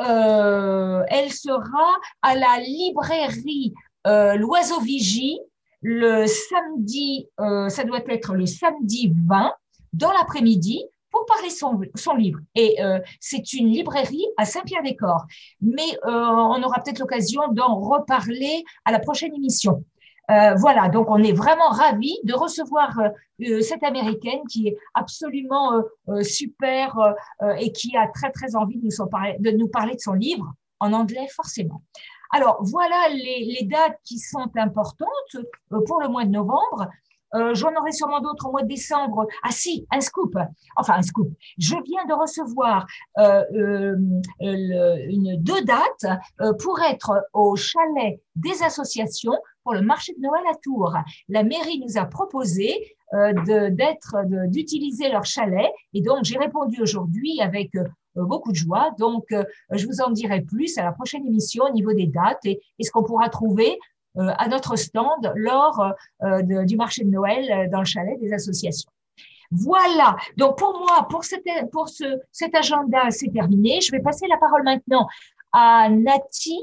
euh, elle sera à la librairie euh, L'Oiseau Vigie le samedi, ça doit être le samedi 20 dans l'après-midi pour parler son, son livre. Et c'est une librairie à Saint-Pierre-des-Corps. Mais on aura peut-être l'occasion d'en reparler à la prochaine émission. Euh, voilà, donc on est vraiment ravis de recevoir euh, euh, cette américaine qui est absolument super et qui a très très envie de nous, de nous parler de son livre en anglais forcément. Alors voilà les, dates qui sont importantes pour le mois de novembre. Euh, J'en aurai sûrement d'autres au mois de décembre. Ah si, un scoop. Enfin, un scoop. Je viens de recevoir euh, euh, une, deux dates euh, pour être au chalet des associations pour le marché de Noël à Tours. La mairie nous a proposé euh, d'utiliser leur chalet et donc j'ai répondu aujourd'hui avec euh, beaucoup de joie. Donc, je vous en dirai plus à la prochaine émission au niveau des dates et, ce qu'on pourra trouver euh, à notre stand lors euh, du marché de Noël euh, dans le chalet des associations. Voilà. Donc pour moi, pour, pour ce, cet agenda, c'est terminé. Je vais passer la parole maintenant à Nati,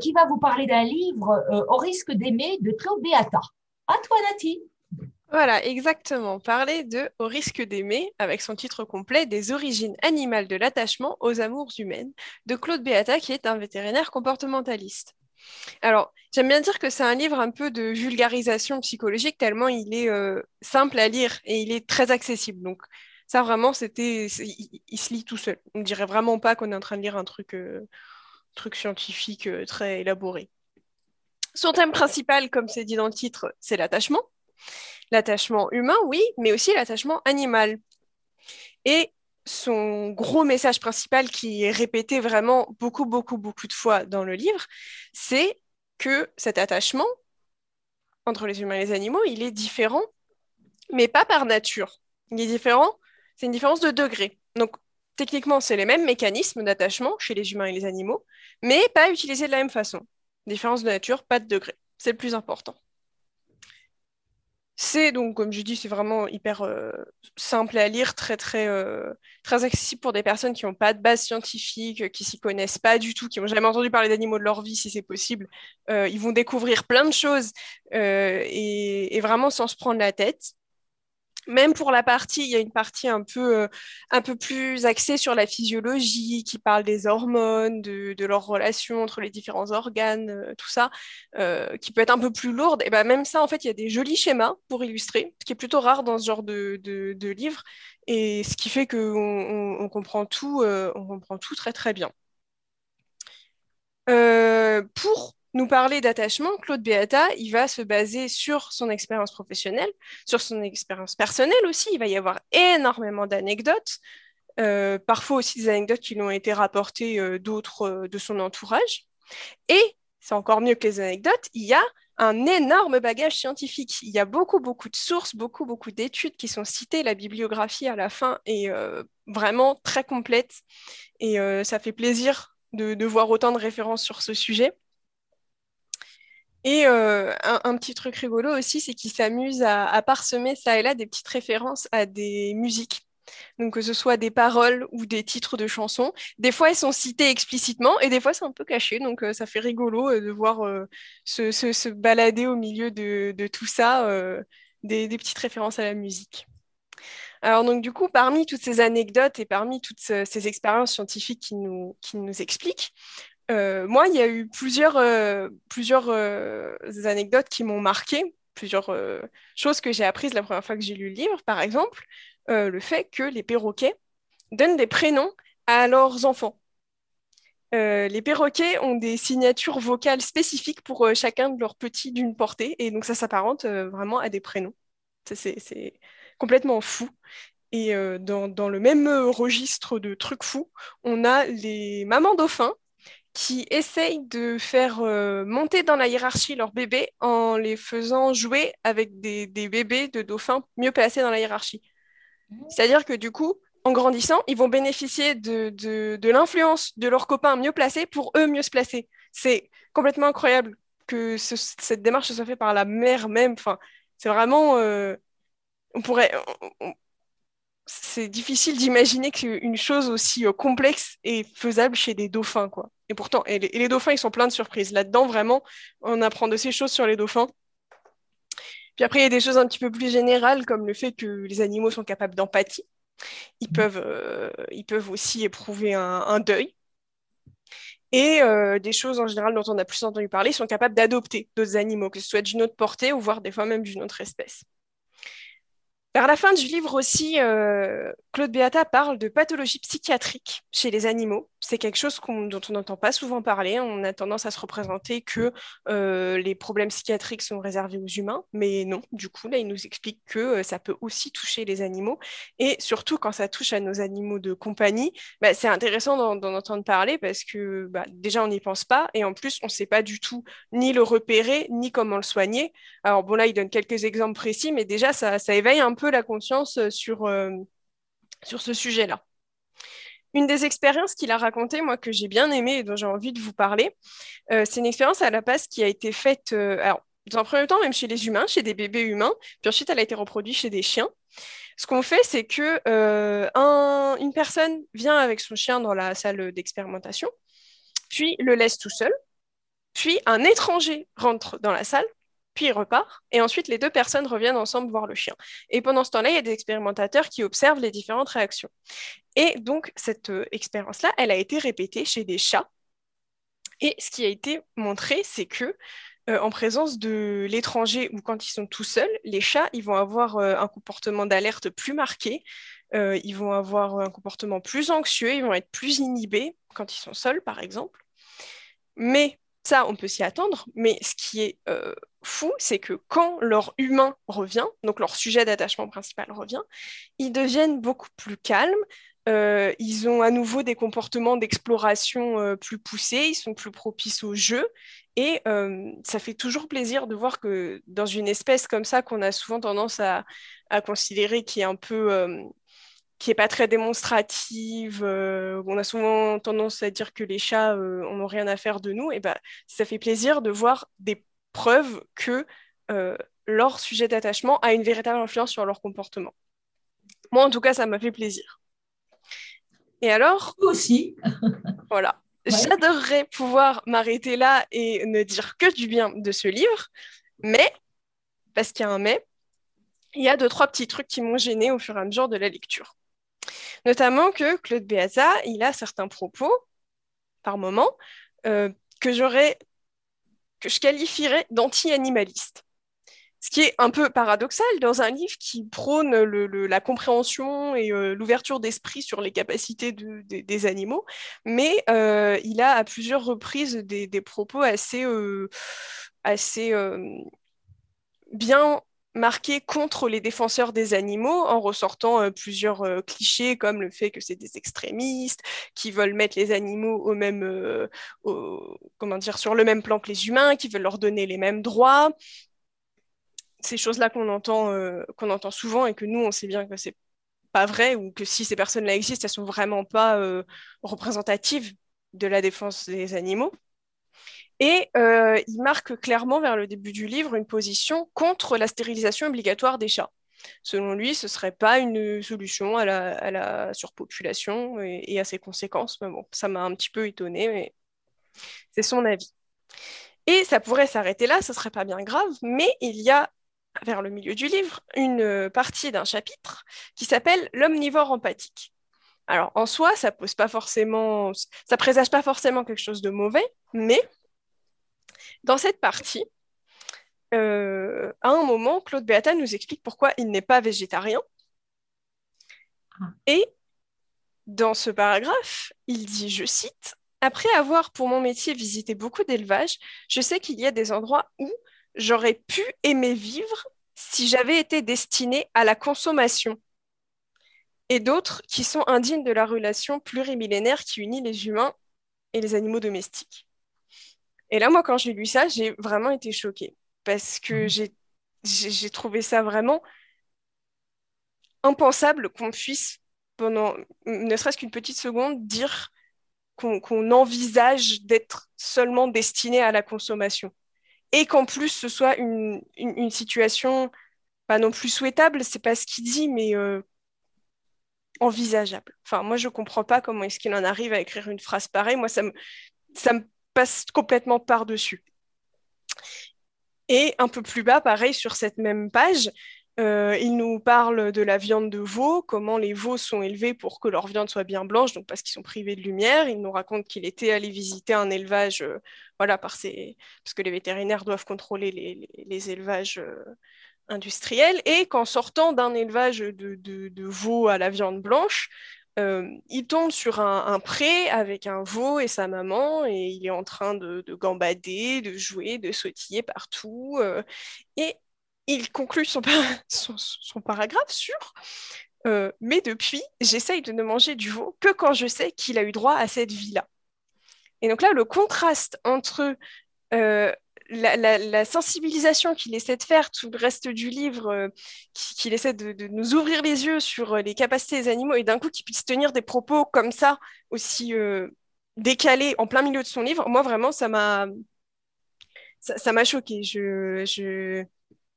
qui va vous parler d'un livre Au risque d'aimer de Claude Beata. À toi, Nati. Voilà, exactement. Parler de Au risque d'aimer, avec son titre complet Des origines animales de l'attachement aux amours humaines, de Claude Beata, qui est un vétérinaire comportementaliste. Alors, j'aime bien dire que c'est un livre un peu de vulgarisation psychologique, tellement il est euh, simple à lire et il est très accessible. Donc, ça vraiment, c'était, il, se lit tout seul. On ne dirait vraiment pas qu'on est en train de lire un truc, euh, truc scientifique euh, très élaboré. Son thème principal, comme c'est dit dans le titre, c'est l'attachement. L'attachement humain, oui, mais aussi l'attachement animal. Et son gros message principal qui est répété vraiment beaucoup, beaucoup, beaucoup de fois dans le livre, c'est que cet attachement entre les humains et les animaux, il est différent, mais pas par nature. Il est différent, c'est une différence de degré. Donc, techniquement, c'est les mêmes mécanismes d'attachement chez les humains et les animaux, mais pas utilisés de la même façon. Différence de nature, pas de degré. C'est le plus important. C'est donc, comme je dis, c'est vraiment hyper euh, simple à lire, très très euh, très accessible pour des personnes qui n'ont pas de base scientifique, qui s'y connaissent pas du tout, qui n'ont jamais entendu parler d'animaux de leur vie, si c'est possible. Euh, ils vont découvrir plein de choses et, vraiment sans se prendre la tête même pour la partie, il y a une partie un peu, euh, un peu plus axée sur la physiologie, qui parle des hormones, de, de leurs relations entre les différents organes, euh, tout ça, euh, qui peut être un peu plus lourde. Et ben même ça, en fait, il y a des jolis schémas pour illustrer, ce qui est plutôt rare dans ce genre de, de, livre, et ce qui fait qu'on on, on comprend, tout, comprend tout très très bien. pour nous parler d'attachement, Claude Beata, il va se baser sur son expérience professionnelle, sur son expérience personnelle aussi. Il va y avoir énormément d'anecdotes, euh, parfois aussi des anecdotes qui lui ont été rapportées euh, d'autres euh, de son entourage. Et c'est encore mieux que les anecdotes, il y a un énorme bagage scientifique. Il y a beaucoup, beaucoup de sources, beaucoup, beaucoup d'études qui sont citées. La bibliographie à la fin est vraiment très complète et ça fait plaisir de, de voir autant de références sur ce sujet. Et euh, un, petit truc rigolo aussi, c'est qu'il s'amuse à, parsemer ça et là des petites références à des musiques. Donc que ce soit des paroles ou des titres de chansons. Des fois, elles sont citées explicitement et des fois, c'est un peu caché. Donc euh, ça fait rigolo euh, de voir se, balader au milieu de, tout ça, des, petites références à la musique. Alors donc du coup, parmi toutes ces anecdotes et parmi toutes ces expériences scientifiques qui nous, qui nous expliquent, euh, moi, il y a eu plusieurs, euh, euh, anecdotes qui m'ont marqué, plusieurs choses que j'ai apprises la première fois que j'ai lu le livre. Par exemple, le fait que les perroquets donnent des prénoms à leurs enfants. les perroquets ont des signatures vocales spécifiques pour chacun de leurs petits d'une portée, et donc ça s'apparente vraiment à des prénoms. C'est complètement fou. Et dans, le même registre de trucs fous, on a les mamans dauphins qui essayent de faire euh, monter dans la hiérarchie leurs bébés en les faisant jouer avec des, bébés de dauphins mieux placés dans la hiérarchie. Mmh. C'est-à-dire que du coup, en grandissant, ils vont bénéficier de, l'influence de leurs copains mieux placés pour eux mieux se placer. C'est complètement incroyable que cette démarche soit faite par la mère même. Enfin, c'est vraiment... Euh, on pourrait c'est difficile d'imaginer qu'une chose aussi euh, complexe est faisable chez des dauphins, quoi. Et pourtant, et les, dauphins, ils sont pleins de surprises. Là-dedans, vraiment, on apprend de ces choses sur les dauphins. Puis après, il y a des choses un petit peu plus générales, comme le fait que les animaux sont capables d'empathie. Ils, mmh. peuvent, euh, ils peuvent aussi éprouver un, deuil. Et euh, des choses en général dont on a plus entendu parler, ils sont capables d'adopter d'autres animaux, que ce soit d'une autre portée ou voire des fois même d'une autre espèce. Vers la fin du livre aussi, euh, Claude Beata parle de pathologie psychiatrique chez les animaux. C'est quelque chose dont on n'entend pas souvent parler. On a tendance à se représenter que euh, les problèmes psychiatriques sont réservés aux humains, mais non. Du coup, là, il nous explique que euh, ça peut aussi toucher les animaux. Et surtout, quand ça touche à nos animaux de compagnie, bah, c'est intéressant d'en entendre parler parce que bah, déjà, on n'y pense pas. Et en plus, on ne sait pas du tout ni le repérer, ni comment le soigner. Alors bon, là, il donne quelques exemples précis, mais déjà, ça éveille un peu la conscience euh, sur, euh, sur ce sujet-là. Une des expériences qu'il a racontées, moi, que j'ai bien aimé et dont j'ai envie de vous parler, euh, c'est une expérience à la base qui a été faite, alors, dans un premier temps, même chez les humains, chez des bébés humains, puis ensuite, elle a été reproduite chez des chiens. Ce qu'on fait, c'est que un, une personne vient avec son chien dans la salle d'expérimentation, puis le laisse tout seul, puis un étranger rentre dans la salle, puis il repart, et ensuite les deux personnes reviennent ensemble voir le chien. Et pendant ce temps-là, il y a des expérimentateurs qui observent les différentes réactions. Et donc, cette euh, expérience-là, elle a été répétée chez des chats. Et ce qui a été montré, c'est que euh, en présence de l'étranger ou quand ils sont tout seuls, les chats, ils vont avoir euh, un comportement d'alerte plus marqué, ils vont avoir un comportement plus anxieux, ils vont être plus inhibés quand ils sont seuls, par exemple. Mais ça, on peut s'y attendre, mais ce qui est fou, c'est que quand leur humain revient, donc leur sujet d'attachement principal revient, ils deviennent beaucoup plus calmes, euh, ils ont à nouveau des comportements d'exploration euh, plus poussés, ils sont plus propices au jeu, et ça fait toujours plaisir de voir que dans une espèce comme ça, qu'on a souvent tendance à, considérer qui est un peu qui est pas très démonstrative. Euh, on a souvent tendance à dire que les chats euh, n'ont rien à faire de nous. Et ben, ça fait plaisir de voir des preuves que euh, leur sujet d'attachement a une véritable influence sur leur comportement. Moi, en tout cas, ça m'a fait plaisir. Et alors aussi. voilà. J'adorerais pouvoir m'arrêter là et ne dire que du bien de ce livre, mais, parce qu'il y a un mais, il y a deux, trois petits trucs qui m'ont gêné au fur et à mesure de la lecture. Notamment que Claude Beata, il a certains propos, par moment, euh, que j'aurais, que je qualifierais d'anti-animaliste. Ce qui est un peu paradoxal dans un livre qui prône la compréhension et euh, l'ouverture d'esprit sur les capacités des animaux, mais euh, il a à plusieurs reprises des, propos assez, euh, assez bien marqués contre les défenseurs des animaux en ressortant plusieurs clichés comme le fait que c'est des extrémistes qui veulent mettre les animaux au même comment dire sur le même plan que les humains qui veulent leur donner les mêmes droits ces choses-là qu'on entend, euh, qu'on entend souvent et que nous, on sait bien que c'est pas vrai ou que si ces personnes-là existent, elles sont vraiment pas euh, représentatives de la défense des animaux. Et euh, il marque clairement vers le début du livre une position contre la stérilisation obligatoire des chats. Selon lui, ce ne serait pas une solution à la, surpopulation et, à ses conséquences. Mais bon, ça m'a un petit peu étonné, mais c'est son avis. Et ça pourrait s'arrêter là, ce serait pas bien grave, mais il y a vers le milieu du livre, une partie d'un chapitre qui s'appelle L'omnivore empathique. Alors en soi, ça pose pas forcément, ça présage pas forcément quelque chose de mauvais, mais dans cette partie, euh, à un moment, Claude Beata nous explique pourquoi il n'est pas végétarien. Ah. Et dans ce paragraphe, il dit, je cite, Après avoir pour mon métier visité beaucoup d'élevages, je sais qu'il y a des endroits où j'aurais pu aimer vivre si j'avais été destinée à la consommation, et d'autres qui sont indignes de la relation plurimillénaire qui unit les humains et les animaux domestiques. Et là, moi, quand j'ai lu ça, j'ai vraiment été choquée, parce que mmh. j'ai trouvé ça vraiment impensable qu'on puisse, pendant ne serait-ce qu'une petite seconde, dire qu'on envisage d'être seulement destiné à la consommation et qu'en plus ce soit une, situation pas non plus souhaitable, c'est pas ce qu'il dit, mais euh, envisageable. Enfin, moi, je comprends pas comment est-ce qu'il en arrive à écrire une phrase pareille. Moi, ça me, ça me passe complètement par-dessus. Et un peu plus bas, pareil, sur cette même page, euh, il nous parle de la viande de veau, comment les veaux sont élevés pour que leur viande soit bien blanche, donc parce qu'ils sont privés de lumière. Il nous raconte qu'il était allé visiter un élevage, euh, voilà, parce que les vétérinaires doivent contrôler les, élevages euh, industriels, et qu'en sortant d'un élevage de, veaux à la viande blanche, il tombe sur un, pré avec un veau et sa maman, et il est en train de, gambader, de jouer, de sautiller partout. et il conclut son, paragraphe sur euh, Mais depuis, j'essaye de ne manger du veau que quand je sais qu'il a eu droit à cette vie-là. Et donc là, le contraste entre euh, la, sensibilisation qu'il essaie de faire, tout le reste du livre, euh, qu'il essaie de, nous ouvrir les yeux sur les capacités des animaux, et d'un coup qu'il puisse tenir des propos comme ça, aussi décalés en plein milieu de son livre, moi vraiment, ça m'a ça m'a choqué. Je, je,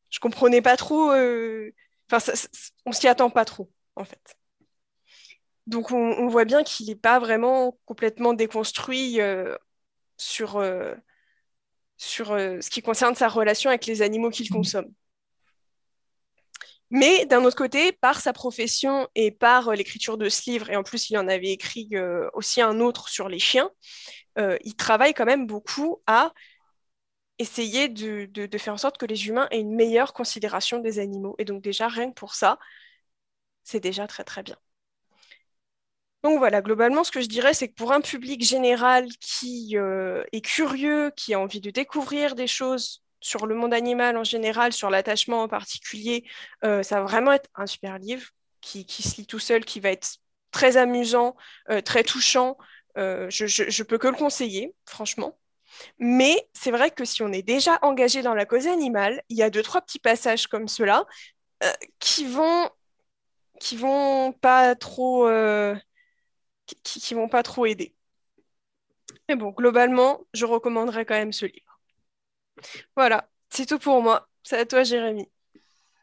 je comprenais pas trop. Euh, enfin, on s'y attend pas trop, en fait. Donc, on, voit bien qu'il n'est pas vraiment complètement déconstruit euh, sur, euh, sur ce qui concerne sa relation avec les animaux qu'il consomme. Mais d'un autre côté, par sa profession et par l'écriture de ce livre, et en plus il en avait écrit aussi un autre sur les chiens, il travaille quand même beaucoup à essayer de, faire en sorte que les humains aient une meilleure considération des animaux. Et donc déjà, rien que pour ça, c'est déjà très très bien. Donc voilà, globalement, ce que je dirais, c'est que pour un public général qui euh, est curieux, qui a envie de découvrir des choses sur le monde animal en général, sur l'attachement en particulier, euh, ça va vraiment être un super livre qui, se lit tout seul, qui va être très amusant, euh, très touchant. je, ne peux que le conseiller, franchement. Mais c'est vrai que si on est déjà engagé dans la cause animale, il y a deux, trois petits passages comme cela qui vont vont pas trop qui, vont pas trop aider. Mais bon, globalement, je recommanderais quand même ce livre. Voilà, c'est tout pour moi. C'est à toi, Jérémy.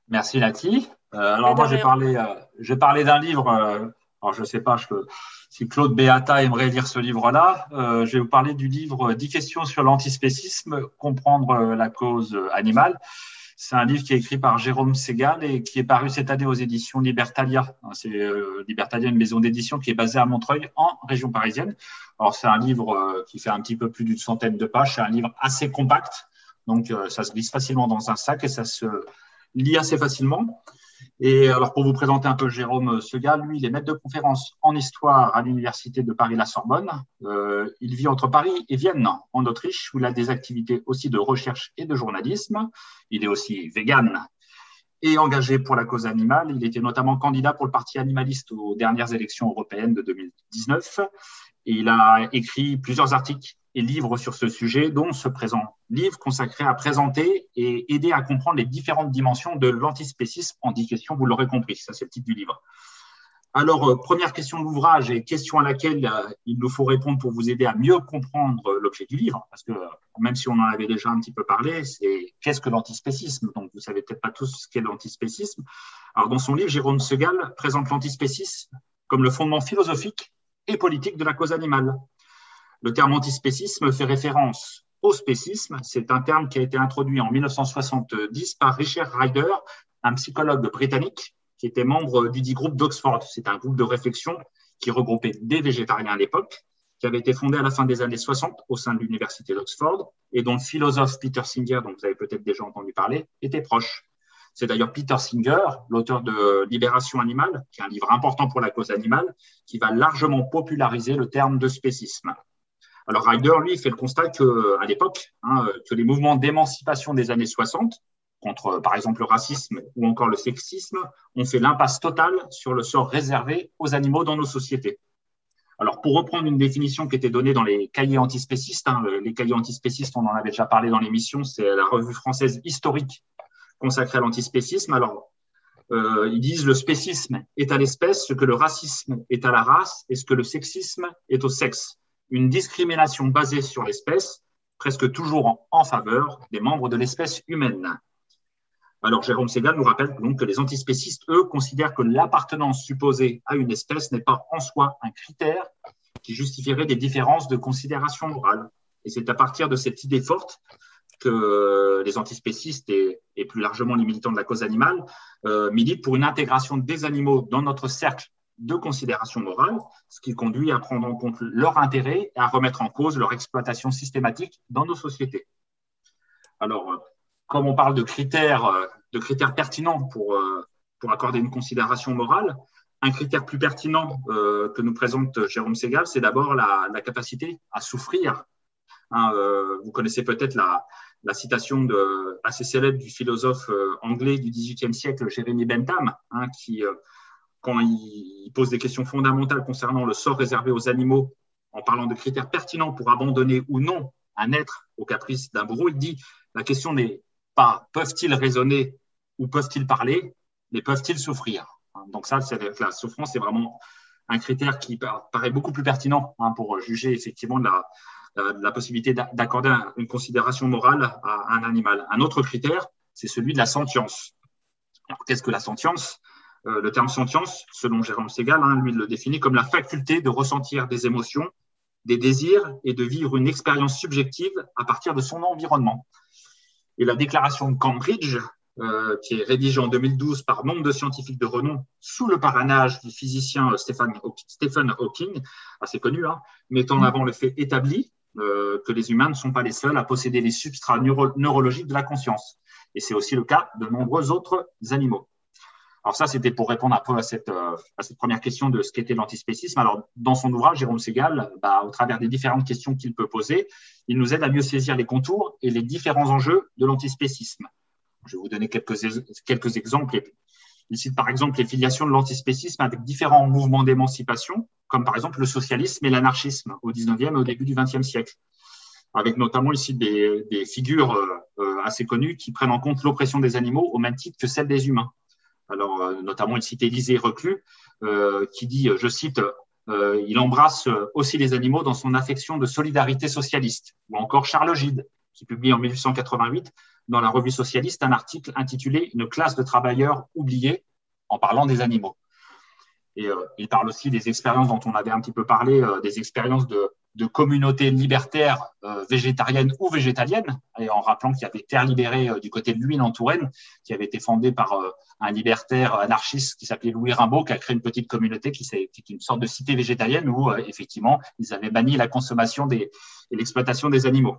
Merci, Lati. alors, moi, j'ai parlé, parlé d'un livre. alors, je ne sais pas si Claude Beata aimerait lire ce livre-là. je vais vous parler du livre 10 questions sur l'antispécisme, comprendre la cause animale. C'est un livre qui est écrit par Jérôme Segal et qui est paru cette année aux éditions Libertalia. C'est euh, Libertalia, une maison d'édition qui est basée à Montreuil, en région parisienne. Alors, c'est un livre euh, qui fait un petit peu plus d'une centaine de pages. C'est un livre assez compact. Donc, euh, ça se glisse facilement dans un sac et ça se lit assez facilement. Et alors, pour vous présenter un peu Jérôme Segal, lui, il est maître de conférence en histoire à l'Université de Paris-la-Sorbonne. Euh, il vit entre Paris et Vienne, en Autriche, où il a des activités aussi de recherche et de journalisme. Il est aussi vegan et engagé pour la cause animale. Il était notamment candidat pour le Parti animaliste aux dernières élections européennes de 2019. Et il a écrit plusieurs articles et livres sur ce sujet, dont ce présent livre consacré à présenter et aider à comprendre les différentes dimensions de l'antispécisme en 10 questions, vous l'aurez compris, ça c'est le titre du livre. Alors, euh, première question de l'ouvrage et question à laquelle euh, il nous faut répondre pour vous aider à mieux comprendre l'objet du livre, parce que euh, même si on en avait déjà un petit peu parlé, c'est qu'est-ce que l'antispécisme? Donc, vous savez peut-être pas tous ce qu'est l'antispécisme. Alors, dans son livre, Jérôme Segal présente l'antispécisme comme le fondement philosophique et politique de la cause animale. Le terme antispécisme fait référence au spécisme. C'est un terme qui a été introduit en 1970 par Richard Ryder, un psychologue britannique qui était membre du dit groupe d'Oxford. C'est un groupe de réflexion qui regroupait des végétariens à l'époque, qui avait été fondé à la fin des années 60 au sein de l'université d'Oxford et dont le philosophe Peter Singer, dont vous avez peut-être déjà entendu parler, était proche. C'est d'ailleurs Peter Singer, l'auteur de Libération animale, qui est un livre important pour la cause animale, qui va largement populariser le terme de spécisme. Alors Ryder, lui, fait le constat que, à l'époque, hein, que les mouvements d'émancipation des années 60, contre par exemple le racisme ou encore le sexisme, ont fait l'impasse totale sur le sort réservé aux animaux dans nos sociétés. Alors, pour reprendre une définition qui était donnée dans les cahiers antispécistes, hein, les cahiers antispécistes, on en avait déjà parlé dans l'émission, c'est la revue française historique consacrée à l'antispécisme. Alors, euh, ils disent le spécisme est à l'espèce ce que le racisme est à la race et ce que le sexisme est au sexe une discrimination basée sur l'espèce, presque toujours en, faveur des membres de l'espèce humaine. Alors Jérôme Segal nous rappelle donc que les antispécistes, eux, considèrent que l'appartenance supposée à une espèce n'est pas en soi un critère qui justifierait des différences de considération morale. Et c'est à partir de cette idée forte que les antispécistes et, plus largement les militants de la cause animale euh, militent pour une intégration des animaux dans notre cercle de considération morale, ce qui conduit à prendre en compte leur intérêt et à remettre en cause leur exploitation systématique dans nos sociétés. Alors, euh, comme on parle de critères, euh, de critères pertinents pour, euh, pour accorder une considération morale, un critère plus pertinent que nous présente Jérôme Segal, c'est d'abord la, capacité à souffrir. Hein, vous connaissez peut-être la, la, citation assez célèbre du philosophe anglais du XVIIIe siècle, Jérémy Bentham, hein, qui quand il pose des questions fondamentales concernant le sort réservé aux animaux, en parlant de critères pertinents pour abandonner ou non un être au caprice d'un bourreau, il dit la question n'est pas peuvent-ils raisonner ou peuvent-ils parler, mais peuvent-ils souffrir Donc ça, la souffrance, c'est vraiment un critère qui paraît beaucoup plus pertinent hein, pour juger effectivement de la, possibilité d'accorder une considération morale à un animal. Un autre critère, c'est celui de la sentience. Qu'est-ce que la sentience? Euh, le terme sentience, selon Jérôme Segal, hein, lui le définit comme la faculté de ressentir des émotions, des désirs et de vivre une expérience subjective à partir de son environnement. Et la déclaration de Cambridge, euh, qui est rédigée en 2012 par nombre de scientifiques de renom sous le parrainage du physicien euh, Stephen Hawking, assez connu, hein, mettant en avant le fait établi que les humains ne sont pas les seuls à posséder les substrats neurologiques de la conscience. Et c'est aussi le cas de nombreux autres animaux. Alors ça, c'était pour répondre un peu à cette, euh, à cette première question de ce qu'était l'antispécisme. Alors, dans son ouvrage, Jérôme Segal, bah, au travers des différentes questions qu'il peut poser, il nous aide à mieux saisir les contours et les différents enjeux de l'antispécisme. Je vais vous donner quelques, exemples. Il cite par exemple les filiations de l'antispécisme avec différents mouvements d'émancipation, comme par exemple le socialisme et l'anarchisme au 19e et au début du 20e siècle, avec notamment ici des, des figures euh, euh, assez connues qui prennent en compte l'oppression des animaux au même titre que celle des humains. Alors, euh, notamment, il cite Élisée Reclus, euh, qui dit, je cite, euh, il embrasse aussi les animaux dans son affection de solidarité socialiste. Ou encore Charles Gide, qui publie en 1888 dans la revue socialiste un article intitulé Une classe de travailleurs oubliés en parlant des animaux. Et euh, il parle aussi des expériences dont on avait un petit peu parlé, euh, des expériences de, de communautés libertaires euh, végétariennes ou végétaliennes, et en rappelant qu'il y avait Terre libérée du côté de Luynes en Touraine, qui avait été fondée par un libertaire anarchiste qui s'appelait Louis Rimbaud, qui a créé une petite communauté qui, qui est une sorte de cité végétalienne où effectivement ils avaient banni la consommation des, et l'exploitation des animaux.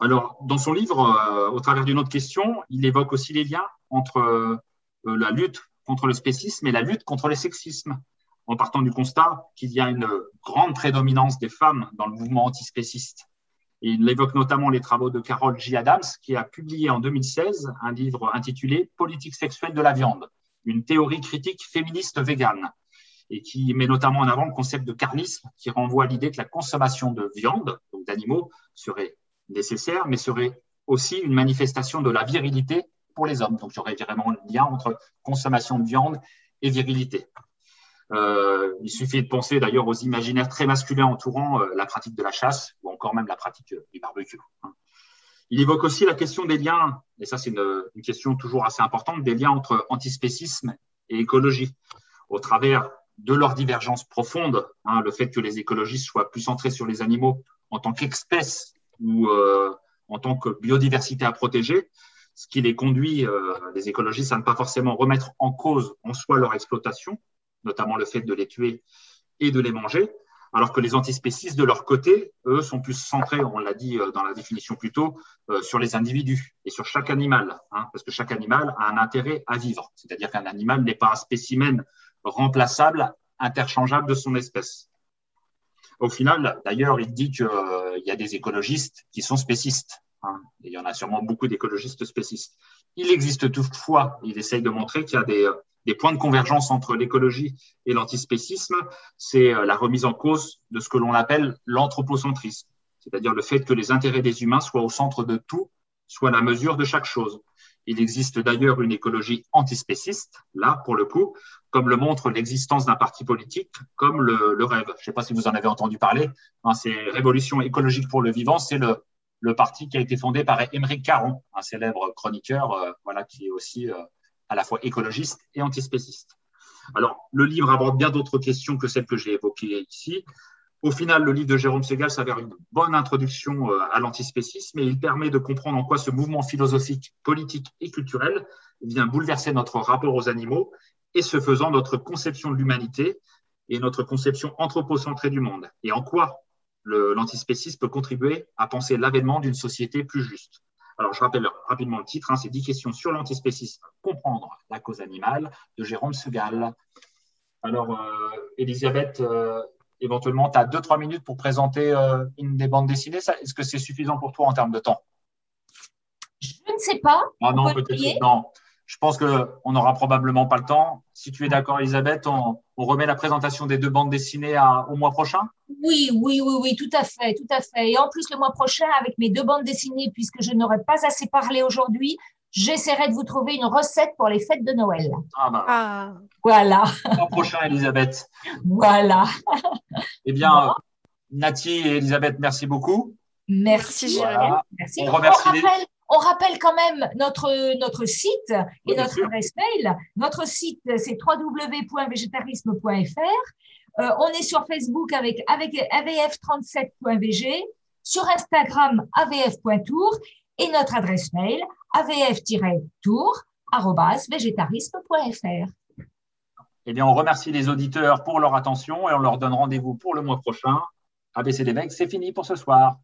Alors, dans son livre, au travers d'une autre question, il évoque aussi les liens entre la lutte contre le spécisme et la lutte contre le sexisme, en partant du constat qu'il y a une grande prédominance des femmes dans le mouvement antispéciste. Il évoque notamment les travaux de Carol G. Adams, qui a publié en 2016 un livre intitulé Politique sexuelle de la viande, une théorie critique féministe végane, et qui met notamment en avant le concept de carnisme, qui renvoie à l'idée que la consommation de viande, donc d'animaux, serait nécessaire, mais serait aussi une manifestation de la virilité pour les hommes. Donc, aurait vraiment un lien entre consommation de viande et virilité. Euh, il suffit de penser d'ailleurs aux imaginaires très masculins entourant euh, la pratique de la chasse ou encore même la pratique du barbecue. Il évoque aussi la question des liens, et ça c'est une, question toujours assez importante, des liens entre antispécisme et écologie, au travers de leur divergence profonde, hein, le fait que les écologistes soient plus centrés sur les animaux en tant qu'espèces ou euh, en tant que biodiversité à protéger, ce qui les conduit, euh, les écologistes, à ne pas forcément remettre en cause en soi leur exploitation, notamment le fait de les tuer et de les manger, alors que les antispécistes, de leur côté, eux, sont plus centrés, on l'a dit euh, dans la définition plus tôt, euh, sur les individus et sur chaque animal, hein, parce que chaque animal a un intérêt à vivre, c'est-à-dire qu'un animal n'est pas un spécimen remplaçable, interchangeable de son espèce. Au final, d'ailleurs, il dit qu'il y a des écologistes qui sont spécistes. Hein, il y en a sûrement beaucoup d'écologistes spécistes. Il existe toutefois, il essaye de montrer qu'il y a des, des, points de convergence entre l'écologie et l'antispécisme, c'est euh, la remise en cause de ce que l'on appelle l'anthropocentrisme, c'est-à-dire le fait que les intérêts des humains soient au centre de tout, soient la mesure de chaque chose. Il existe d'ailleurs une écologie antispéciste, là, pour le coup, comme le montre l'existence d'un parti politique, comme le, rêve. Je ne sais pas si vous en avez entendu parler. Hein, c'est Révolution écologique pour le vivant, c'est le, le parti qui a été fondé par Émeric Caron, un célèbre chroniqueur, euh, voilà, qui est aussi euh, à la fois écologiste et antispéciste. Alors, le livre aborde bien d'autres questions que celles que j'ai évoquées ici. Au final, le livre de Jérôme Segal s'avère une bonne introduction euh, à l'antispécisme et il permet de comprendre en quoi ce mouvement philosophique, politique et culturel vient bouleverser notre rapport aux animaux et ce faisant notre conception de l'humanité et notre conception anthropocentrée du monde. Et en quoi l'antispécisme peut contribuer à penser l'avènement d'une société plus juste? Alors, je rappelle rapidement le titre, hein, c'est 10 questions sur l'antispécisme, comprendre la cause animale, de Jérôme Segal. Alors, euh, Elisabeth, euh, éventuellement, tu as 2-3 minutes pour présenter euh, une des bandes dessinées. Est-ce que c'est suffisant pour toi en termes de temps? Je ne sais pas. Ah non, peut-être non. Je pense qu'on n'aura probablement pas le temps. Si tu es d'accord, Elisabeth, on, remet la présentation des deux bandes dessinées au mois prochain? Oui, oui, oui, oui, tout à fait, tout à fait. Et en plus, le mois prochain, avec mes deux bandes dessinées, puisque je n'aurais pas assez parlé aujourd'hui, j'essaierai de vous trouver une recette pour les fêtes de Noël. Ah, bah. ah. Voilà. Au mois prochain, Elisabeth. Voilà. eh bien, Nati et Elisabeth, merci beaucoup. Merci, Merci. On remercie on rappelle quand même notre, notre site et notre adresse mail. Notre site, c'est www.végétarisme.fr. Euh, on est sur Facebook avec, avec avf37.vg, sur Instagram avf.tour et notre adresse mail avf-tour.végétarisme.fr. Eh bien, on remercie les auditeurs pour leur attention et on leur donne rendez-vous pour le mois prochain. ABC c'est fini pour ce soir.